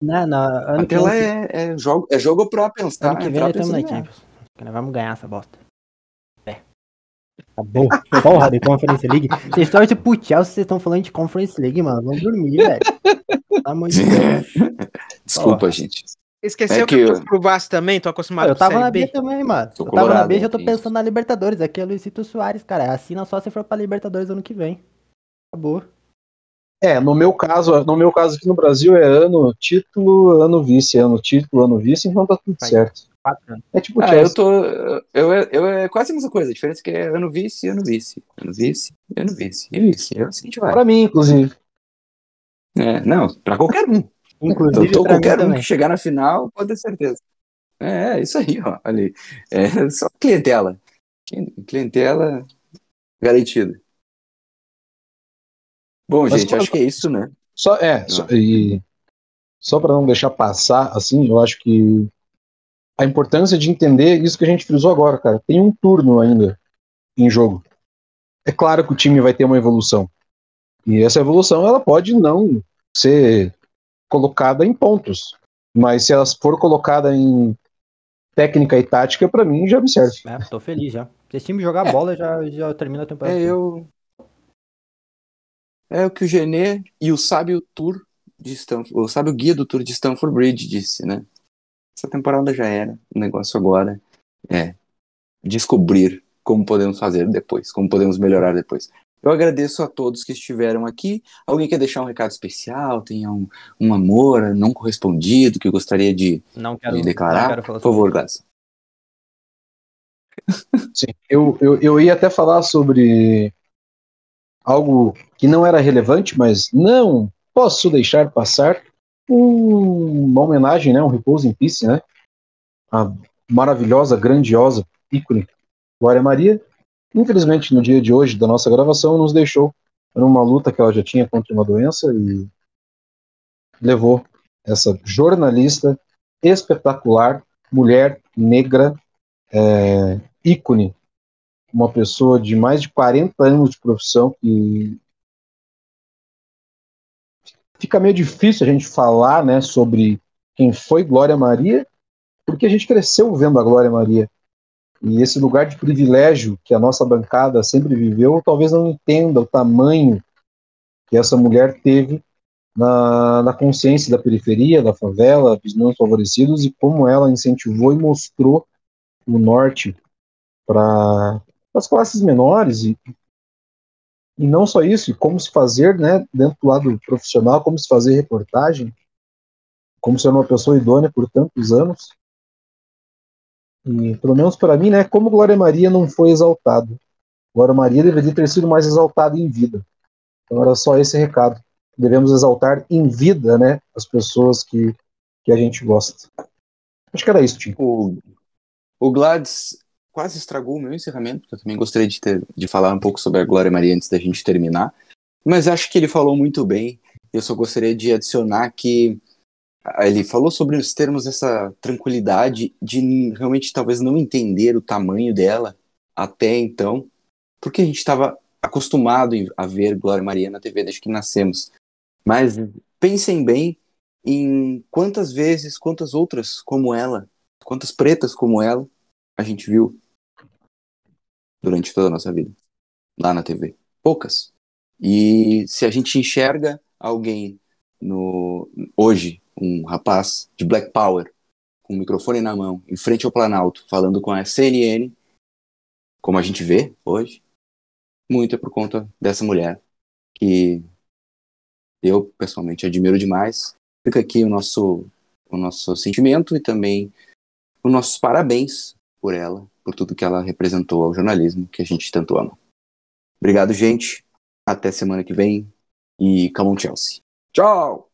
Não, não, ano que Até lá vem, é, é jogo, é jogo pra pensar. ano que vem entrar nós estamos na Champions. Nós vamos ganhar essa bosta. É. Acabou. Porra de Conference League. Vocês torcem pro Chelsea, vocês estão falando de Conference League, mano. Vamos dormir, velho. Pelo amor de (laughs) Deus. Desculpa, gente. Esqueceu É que, que eu torço pro Vasco também? Tô acostumado eu tava na B B. também, mano. Sou eu tava na colorado, B já tô é pensando na Libertadores. Aqui é Luizito Soares, cara. Assina só se for pra Libertadores ano que vem. Acabou. É, no meu caso, no meu caso aqui no Brasil é ano título, ano vice, ano título, ano vice, então tá tudo Vai. certo. É tipo Ah, Chelsea. eu tô. Eu, eu, é quase a mesma coisa. A diferença é que é ano vice, ano vice. Ano vice, ano vice. E vice. É assim que a gente vai. Pra mim, inclusive. É, não, pra qualquer um. Inclusive, pra mim qualquer um também. que chegar na final, pode ter certeza. É, é isso aí, ó. Ali. É (laughs) só clientela. Clientela garantida. Bom, Mas gente, acho que é isso, né? Só, é, só, e só para não deixar passar, assim, eu acho que a importância de entender isso que a gente frisou agora, cara. Tem um turno ainda em jogo. É claro que o time vai ter uma evolução. E essa evolução, ela pode não ser colocada em pontos. Mas se ela for colocada em técnica e tática, para mim já me serve. É, tô feliz já. Se esse time jogar bola, já, já termina a temporada. É, eu. É o que o Genê e o sábio Tour de Stanford, o sábio guia do Tour de Stanford Bridge disse, né? Essa temporada já era. O negócio agora é descobrir como podemos fazer depois, como podemos melhorar depois. Eu agradeço a todos que estiveram aqui. Alguém quer deixar um recado especial? Tem um, um amor não correspondido que eu gostaria de, Não quero, de declarar? não quero falar Por favor, Glasson. Sim, eu, eu, eu ia até falar sobre algo que não era relevante, mas não posso deixar passar um- uma homenagem, né, um repouso em peace, né, a maravilhosa, grandiosa ícone Glória Maria. Infelizmente, no dia de hoje da nossa gravação, nos deixou numa luta que ela já tinha contra uma doença e levou essa jornalista espetacular, mulher negra, é, ícone, uma pessoa de mais de 40 anos de profissão que fica meio difícil a gente falar, né, sobre quem foi Glória Maria, porque a gente cresceu vendo a Glória Maria. E esse lugar de privilégio que a nossa bancada sempre viveu, talvez não entenda o tamanho que essa mulher teve na, na consciência da periferia, da favela, dos menos favorecidos, e como ela incentivou e mostrou o norte para as classes menores e, e não só isso, como se fazer, né, dentro do lado profissional, como se fazer reportagem, como ser uma pessoa idônea por tantos anos. E pelo menos para mim, né, como Glória Maria não foi exaltado. Glória Maria deveria ter sido mais exaltada em vida. Então era só esse recado. Devemos exaltar em vida, né, as pessoas que, que a gente gosta. Acho que era isso, Tim. O, o Gladys quase estragou o meu encerramento, porque eu também gostaria de, ter, de falar um pouco sobre a Glória Maria antes da gente terminar. Mas acho que ele falou muito bem. Eu só gostaria de adicionar que ah, ele falou sobre os termos essa tranquilidade de realmente talvez não entender o tamanho dela até então, porque a gente estava acostumado a ver Glória Maria na TV desde que nascemos. Mas pensem bem em quantas vezes, quantas outras como ela, quantas pretas como ela a gente viu durante toda a nossa vida lá na TV. Poucas. E se a gente enxerga alguém no hoje, um rapaz de Black Power, com o microfone na mão, em frente ao Planalto, falando com a CNN, como a gente vê hoje, muito é por conta dessa mulher que eu pessoalmente admiro demais. Fica aqui o nosso o nosso sentimento e também os nossos parabéns por ela, por tudo que ela representou ao jornalismo que a gente tanto ama. Obrigado, gente. Até semana que vem e come on Chelsea. Tchau!